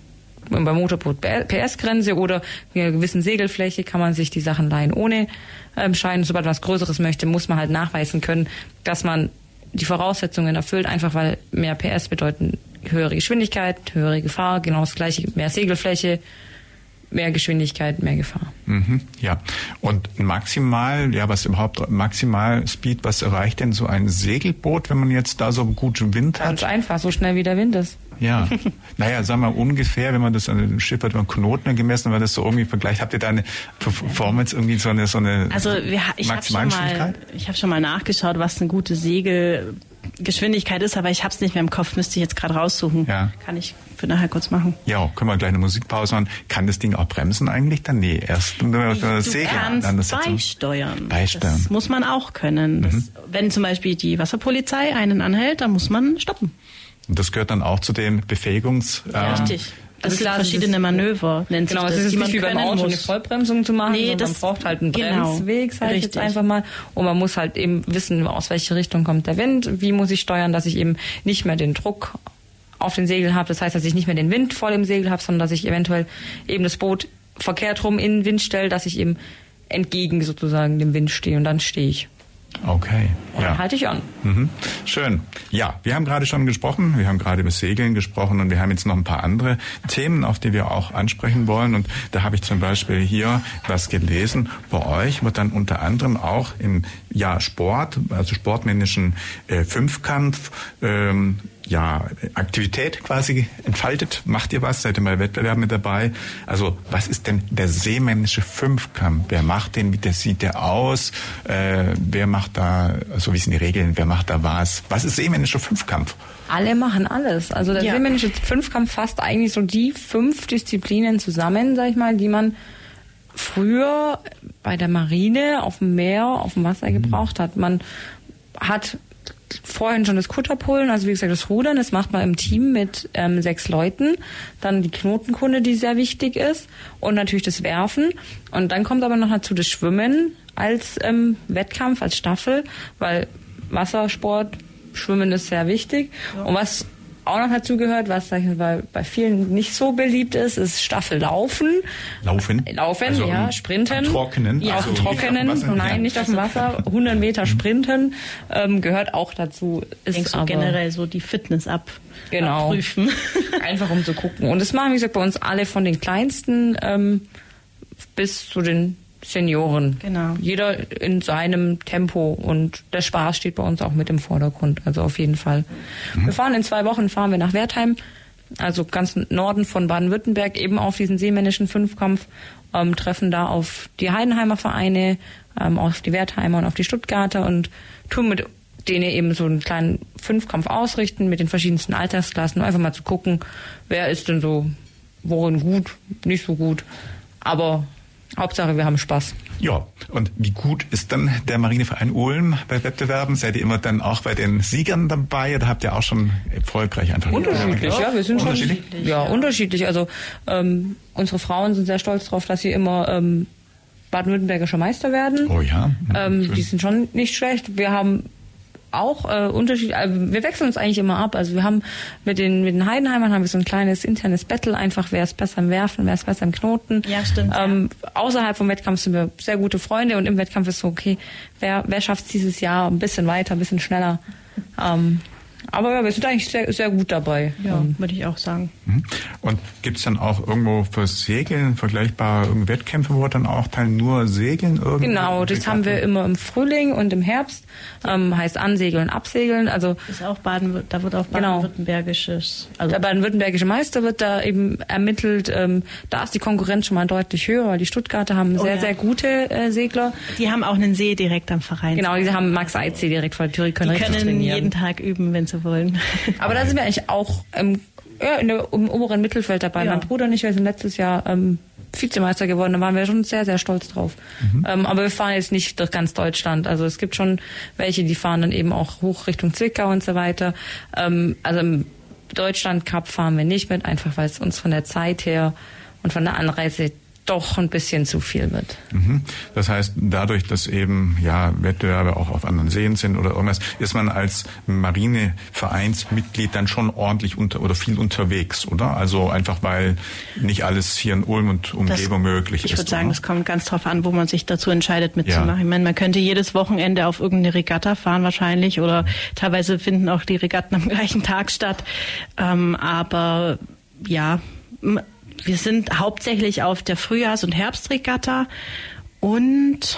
beim Motorboot PS-Grenze oder einer gewissen Segelfläche kann man sich die Sachen leihen ohne ähm, Schein. Sobald man was Größeres möchte, muss man halt nachweisen können, dass man die Voraussetzungen erfüllt, einfach weil mehr PS bedeuten höhere Geschwindigkeit, höhere Gefahr, genau das gleiche, mehr Segelfläche, mehr Geschwindigkeit, mehr Gefahr. Mhm, ja. Und maximal, ja, was überhaupt maximal Speed, was erreicht denn so ein Segelboot, wenn man jetzt da so guten Wind Ganz hat? einfach, so schnell wie der Wind ist. Ja. naja, sagen wir ungefähr, wenn man das an einem Schiff hat, einen Knoten gemessen, wenn man das so irgendwie vergleicht, habt ihr da eine Performance irgendwie so eine, so eine Also wir, ich habe schon mal, ich habe schon mal nachgeschaut, was eine gute Segelgeschwindigkeit ist, aber ich habe es nicht mehr im Kopf. Müsste ich jetzt gerade raussuchen. Ja. Kann ich für nachher kurz machen. Ja, können wir gleich eine Musikpause machen. Kann das Ding auch bremsen eigentlich? Dann nee, erst wenn wir das Segel kannst dann das beisteuern. Beisteuern. Das muss man auch können. Das, Wenn zum Beispiel die Wasserpolizei einen anhält, dann muss man stoppen. Und das gehört dann auch zu den Befähigungs Ja, ähm, richtig. Das Also sind klar, es verschiedene ist- Manöver, nennt Genau, sich es das, ist die nicht man wie beim Auto eine muss. Vollbremsung zu machen, Nee, sondern das- man braucht halt einen genau, Bremsweg, sag ich jetzt einfach mal. Und man muss halt eben wissen, aus welche Richtung kommt der Wind, wie muss ich steuern, dass ich eben nicht mehr den Druck auf den Segel habe. Das heißt, dass ich nicht mehr den Wind voll im Segel habe, sondern dass ich eventuell eben das Boot verkehrt rum in den Wind stelle, dass ich eben entgegen sozusagen dem Wind stehe und dann stehe ich. Okay. Und dann halte ich an. Mhm. Schön. Ja, wir haben gerade schon gesprochen, wir haben gerade über Segeln gesprochen und wir haben jetzt noch ein paar andere Themen, auf die wir auch ansprechen wollen. Und da habe ich zum Beispiel hier was gelesen. Bei euch wird dann unter anderem auch im ja, Sport, also sportmännischen äh, Fünfkampf, ähm, ja, Aktivität quasi entfaltet. Macht ihr was? Seid ihr bei Wettbewerben mit dabei? Also, was ist denn der seemännische Fünfkampf? Wer macht den? Wie der sieht der aus? Äh, wer macht da, also wie sind die Regeln? Wer macht da was? Was ist seemännischer Fünfkampf? Alle machen alles. Also der Ja. seemännische Fünfkampf fasst eigentlich so die fünf Disziplinen zusammen, sag ich mal, die man früher bei der Marine auf dem Meer, auf dem Wasser gebraucht hat. Man hat vorhin schon das Kutterpullen, also wie gesagt das Rudern, das macht man im Team mit ähm, sechs Leuten. Dann die Knotenkunde, die sehr wichtig ist und natürlich das Werfen. Und dann kommt aber noch dazu das Schwimmen als ähm, Wettkampf, als Staffel, weil Wassersport, Schwimmen ist sehr wichtig. Und was auch noch dazu gehört, was sag ich mal, bei, bei vielen nicht so beliebt ist, ist Staffellaufen. Laufen? Laufen, Also ja, am- Sprinten. am Trockenen? Ja, Also auf nicht dem auf dem Trockenen. Wasser? Nein, Ja. nicht auf dem Wasser. 100 Meter Sprinten ähm, gehört auch dazu. Ist Denkst du aber generell so die Fitness ab Genau. abprüfen? einfach um zu gucken. Und das machen, wie gesagt, bei uns alle von den Kleinsten ähm, bis zu den Senioren. Genau. Jeder in seinem Tempo und der Spaß steht bei uns auch mit im Vordergrund. Also auf jeden Fall. Wir fahren in zwei Wochen fahren wir nach Wertheim, also ganz Norden von Baden-Württemberg, eben auf diesen seemännischen Fünfkampf, ähm, treffen da auf die Heidenheimer Vereine, ähm, auf die Wertheimer und auf die Stuttgarter und tun mit denen eben so einen kleinen Fünfkampf ausrichten mit den verschiedensten Altersklassen, um einfach mal zu gucken, wer ist denn so worin gut, nicht so gut. Aber Hauptsache, wir haben Spaß. Ja, und wie gut ist dann der Marineverein Ulm bei Wettbewerben? Seid ihr immer dann auch bei den Siegern dabei oder habt ihr auch schon erfolgreich einfach Unterschiedlich, ja, wir sind schon Unterschiedlich? ja, unterschiedlich. Also ähm, unsere Frauen sind sehr stolz darauf, dass sie immer ähm, baden-württembergischer Meister werden. Oh ja. Mhm, Ähm, die sind schon nicht schlecht. Wir haben auch äh, Unterschied, also wir wechseln uns eigentlich immer ab. Also wir haben mit den mit den Heidenheimern haben wir so ein kleines internes Battle, einfach wer ist besser im Werfen, wer ist besser im Knoten. Ja, stimmt, Ähm, außerhalb vom Wettkampf sind wir sehr gute Freunde und im Wettkampf ist so okay, wer wer schafft dieses Jahr ein bisschen weiter, ein bisschen schneller. Ähm, aber ja, wir sind eigentlich sehr sehr gut dabei. Ja, Ähm, würde ich auch sagen. Mhm. Und gibt's dann auch irgendwo für Segeln vergleichbare Wettkämpfe, wo dann auch Teil nur Segeln irgendwie? Genau, das haben wir immer im Frühling und im Herbst. Ähm, heißt ansegeln, absegeln. Also Ist auch Baden, da wird auch Genau. baden-württembergisches. Also der baden-württembergische Meister wird da eben ermittelt. Ähm, da ist die Konkurrenz schon mal deutlich höher, weil die Stuttgarter haben Oh sehr, ja. sehr gute äh, Segler. die haben auch einen See direkt am Verein. Genau, die haben Max Eitze direkt vor der Tür, die können Die können trainieren. jeden Tag üben, wenn sie wollen. Aber da sind wir eigentlich auch ähm, ja, in der, im oberen Mittelfeld dabei. Ja. Mein Bruder und ich, wir sind letztes Jahr ähm, Vizemeister geworden. Da waren wir schon sehr, sehr stolz drauf. Ähm, aber wir fahren jetzt nicht durch ganz Deutschland. Also es gibt schon welche, die fahren dann eben auch hoch Richtung Zwickau und so weiter. Ähm, also im Deutschland Cup fahren wir nicht mit, einfach weil es uns von der Zeit her und von der Anreise doch ein bisschen zu viel wird. Mhm. Das heißt, dadurch, dass eben ja Wettbewerbe auch auf anderen Seen sind oder irgendwas, ist man als Marinevereinsmitglied dann schon ordentlich unter oder viel unterwegs, oder? Also einfach weil nicht alles hier in Ulm und Umgebung möglich ich ist. würde sagen, das kommt ganz drauf an, wo man sich dazu entscheidet Ja. mitzumachen. Ich meine, man könnte jedes Wochenende auf irgendeine Regatta fahren wahrscheinlich oder teilweise finden auch die Regatten am gleichen Tag statt. Ähm, aber ja, wir sind hauptsächlich auf der Frühjahrs- und Herbstregatta und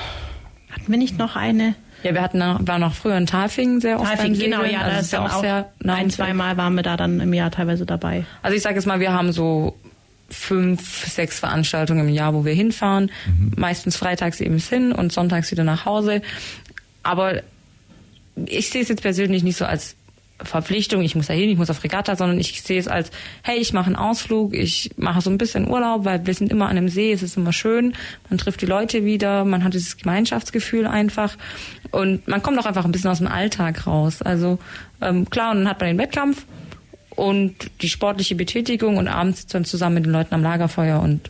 hatten wir nicht noch eine? Ja, wir hatten waren noch früher in Talfingen sehr oft beim Talfing, genau, ja, Also da es ist dann auch sehr ein, zweimal waren wir da dann im Jahr teilweise dabei. Also ich sage jetzt mal, wir haben so fünf, sechs Veranstaltungen im Jahr, wo wir hinfahren. Meistens freitags eben hin und sonntags wieder nach Hause. Aber ich sehe es jetzt persönlich nicht so als Verpflichtung, ich muss da hin, ich muss auf Regatta, sondern ich sehe es als, hey, ich mache einen Ausflug, ich mache so ein bisschen Urlaub, weil wir sind immer an einem See, es ist immer schön, man trifft die Leute wieder, man hat dieses Gemeinschaftsgefühl einfach und man kommt auch einfach ein bisschen aus dem Alltag raus. Also ähm, klar, und dann hat man den Wettkampf und die sportliche Betätigung und abends sitzt man zusammen mit den Leuten am Lagerfeuer und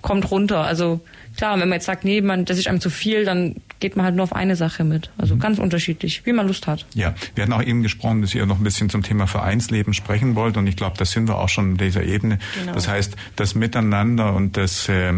kommt runter. Also klar, wenn man jetzt sagt, nee, man, das ist einem zu viel, dann geht man halt nur auf eine Sache mit. Also mhm. ganz unterschiedlich, wie man Lust hat. Ja, wir hatten auch eben gesprochen, dass ihr noch ein bisschen zum Thema Vereinsleben sprechen wollt und ich glaube, da sind wir auch schon in dieser Ebene. Genau. Das heißt, das Miteinander und das äh,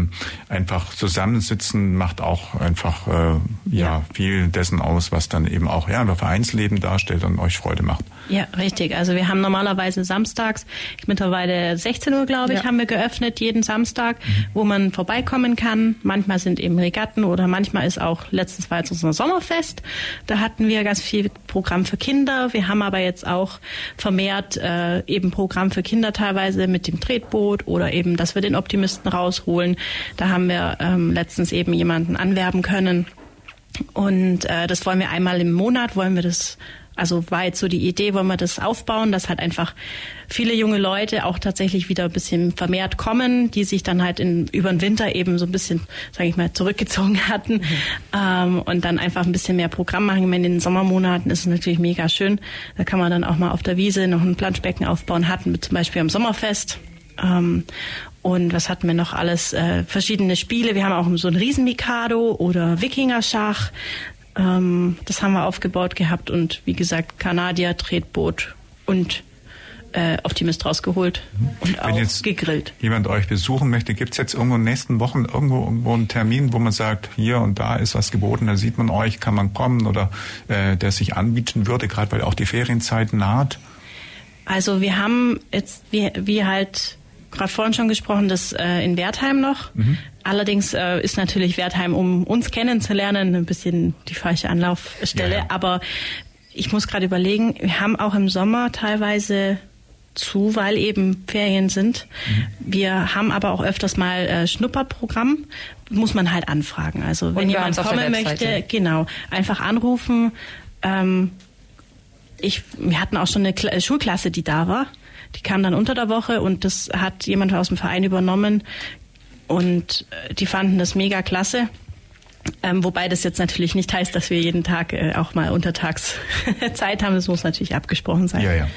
einfach Zusammensitzen macht auch einfach äh, ja, ja, viel dessen aus, was dann eben auch ja, Vereinsleben darstellt und euch Freude macht. Ja, richtig. Also wir haben normalerweise samstags, mittlerweile 16 Uhr, glaube ich, ja. haben wir geöffnet, jeden Samstag, mhm. wo man vorbeikommen kann. Manchmal sind eben Regatten oder manchmal ist auch, letztens war jetzt unser Sommerfest. Da hatten wir ganz viel Programm für Kinder. Wir haben aber jetzt auch vermehrt äh, eben Programm für Kinder teilweise mit dem Tretboot oder eben, dass wir den Optimisten rausholen. Da haben wir ähm, letztens eben jemanden anwerben können. Und äh, das wollen wir einmal im Monat, wollen wir das also war jetzt so die Idee, wollen wir das aufbauen, dass halt einfach viele junge Leute auch tatsächlich wieder ein bisschen vermehrt kommen, die sich dann halt in, über den Winter eben so ein bisschen, sage ich mal, zurückgezogen hatten mhm. ähm, und dann einfach ein bisschen mehr Programm machen. In den Sommermonaten ist es natürlich mega schön. Da kann man dann auch mal auf der Wiese noch ein Planschbecken aufbauen, hatten wir zum Beispiel am Sommerfest. Ähm, und was hatten wir noch alles? Äh, verschiedene Spiele. Wir haben auch so ein Riesenmikado oder Wikingerschach. Ähm, das haben wir aufgebaut gehabt und wie gesagt, Kanadier, Tretboot und äh, Optimist rausgeholt und Wenn auch jetzt gegrillt. jemand euch besuchen möchte, gibt es jetzt irgendwo in den nächsten Wochen irgendwo, irgendwo einen Termin, wo man sagt, hier und da ist was geboten, da sieht man euch, kann man kommen oder äh, der sich anbieten würde, gerade weil auch die Ferienzeit naht? Also wir haben jetzt, wie, wie halt gerade vorhin schon gesprochen, das äh, in Wertheim noch. Mhm. Allerdings äh, ist natürlich Wertheim, um uns kennenzulernen, ein bisschen die falsche Anlaufstelle. Ja, ja. Aber ich muss gerade überlegen, wir haben auch im Sommer teilweise zu, weil eben Ferien sind. Mhm. Wir haben aber auch öfters mal äh, Schnupperprogramm, muss man halt anfragen. Also wenn jemand kommen möchte, genau, einfach anrufen. Ähm, ich, wir hatten auch schon eine Kla Schulklasse, die da war. Die kam dann unter der Woche und das hat jemand aus dem Verein übernommen und äh, die fanden das mega klasse. Ähm, wobei das jetzt natürlich nicht heißt, dass wir jeden Tag äh, auch mal untertags Zeit haben. Das muss natürlich abgesprochen sein. Ja, ja.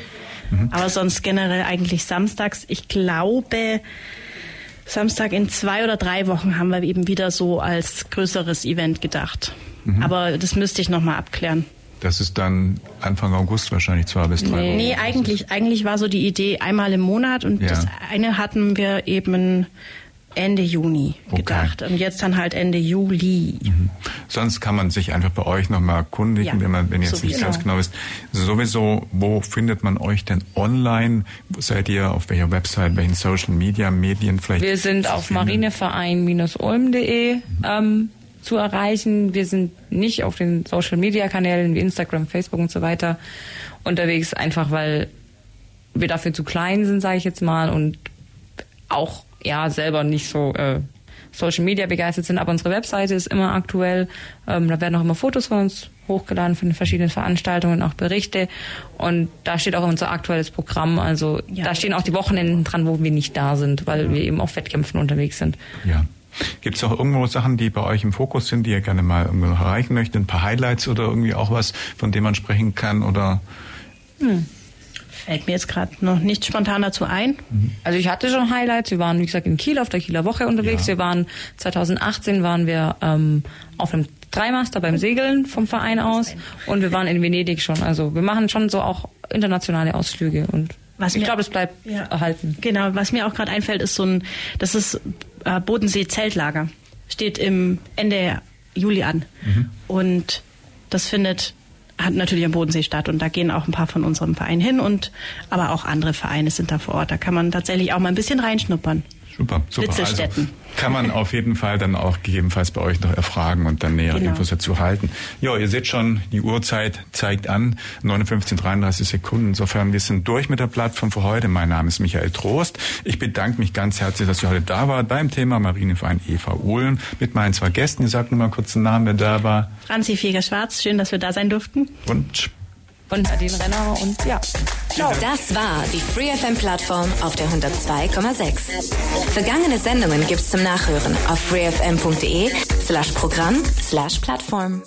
Mhm. Aber sonst generell eigentlich samstags. Ich glaube, Samstag in zwei oder drei Wochen haben wir eben wieder so als größeres Event gedacht. Mhm. Aber das müsste ich nochmal abklären. Das ist dann Anfang August wahrscheinlich zwei bis drei nee. Wochen. Nee, eigentlich, eigentlich war so die Idee einmal im Monat und ja. das eine hatten wir eben Ende Juni okay. gedacht und jetzt dann halt Ende Juli. Mhm. Sonst kann man sich einfach bei euch nochmal erkundigen, ja. wenn man wenn jetzt so nicht ganz genau ist. Sowieso, wo findet man euch denn online? Seid ihr auf welcher Website, welchen Social Media Medien vielleicht? Wir sind auf marineverein-ulm.de mhm. ähm, zu erreichen. Wir sind nicht auf den Social Media Kanälen wie Instagram, Facebook und so weiter unterwegs, einfach weil wir dafür zu klein sind, sage ich jetzt mal, und auch ja selber nicht so äh, Social Media begeistert sind. Aber unsere Webseite ist immer aktuell. Ähm, da werden auch immer Fotos von uns hochgeladen von den verschiedenen Veranstaltungen, auch Berichte. Und da steht auch unser aktuelles Programm. Also ja. da stehen auch die Wochenenden dran, wo wir nicht da sind, weil ja. wir eben auf Wettkämpfen unterwegs sind. Ja. Gibt es auch irgendwo Sachen, die bei euch im Fokus sind, die ihr gerne mal irgendwo erreichen möchtet? Ein paar Highlights oder irgendwie auch was, von dem man sprechen kann? Oder? Hm. Fällt mir jetzt gerade noch nicht spontan dazu ein. Mhm. Also ich hatte schon Highlights. Wir waren, wie gesagt, in Kiel auf der Kieler Woche unterwegs. Ja. Wir waren 2018 waren wir ähm, auf einem Dreimaster beim Segeln vom Verein aus und wir waren in Venedig schon. Also wir machen schon so auch internationale Ausflüge und was ich glaube, es bleibt ja, erhalten. Genau, was mir auch gerade einfällt, ist so ein, das ist äh, Bodensee-Zeltlager. Steht im Ende Juli an. Mhm. Und das findet hat natürlich am Bodensee statt und da gehen auch ein paar von unserem Verein hin und aber auch andere Vereine sind da vor Ort. Da kann man tatsächlich auch mal ein bisschen reinschnuppern. Super, super. Also kann man auf jeden Fall dann auch gegebenenfalls bei euch noch erfragen und dann nähere genau. Infos dazu halten. Ja, ihr seht schon, die Uhrzeit zeigt an, 59,33 Sekunden. Insofern, wir sind durch mit der Plattform für heute. Mein Name ist Michael Trost. Ich bedanke mich ganz herzlich, dass ihr heute da wart beim Thema Marineverein Eva Uhlen mit meinen zwei Gästen. Ihr sagt nur mal kurz den Namen, wer da war. Franzi Feger-Schwarz, schön, dass wir da sein durften. Und und Nadine Renner und ja. Ciao. Das war die FreeFM-Plattform auf der 102,6. Vergangene Sendungen gibt's zum Nachhören auf freefm.de slash Programm slash Plattform.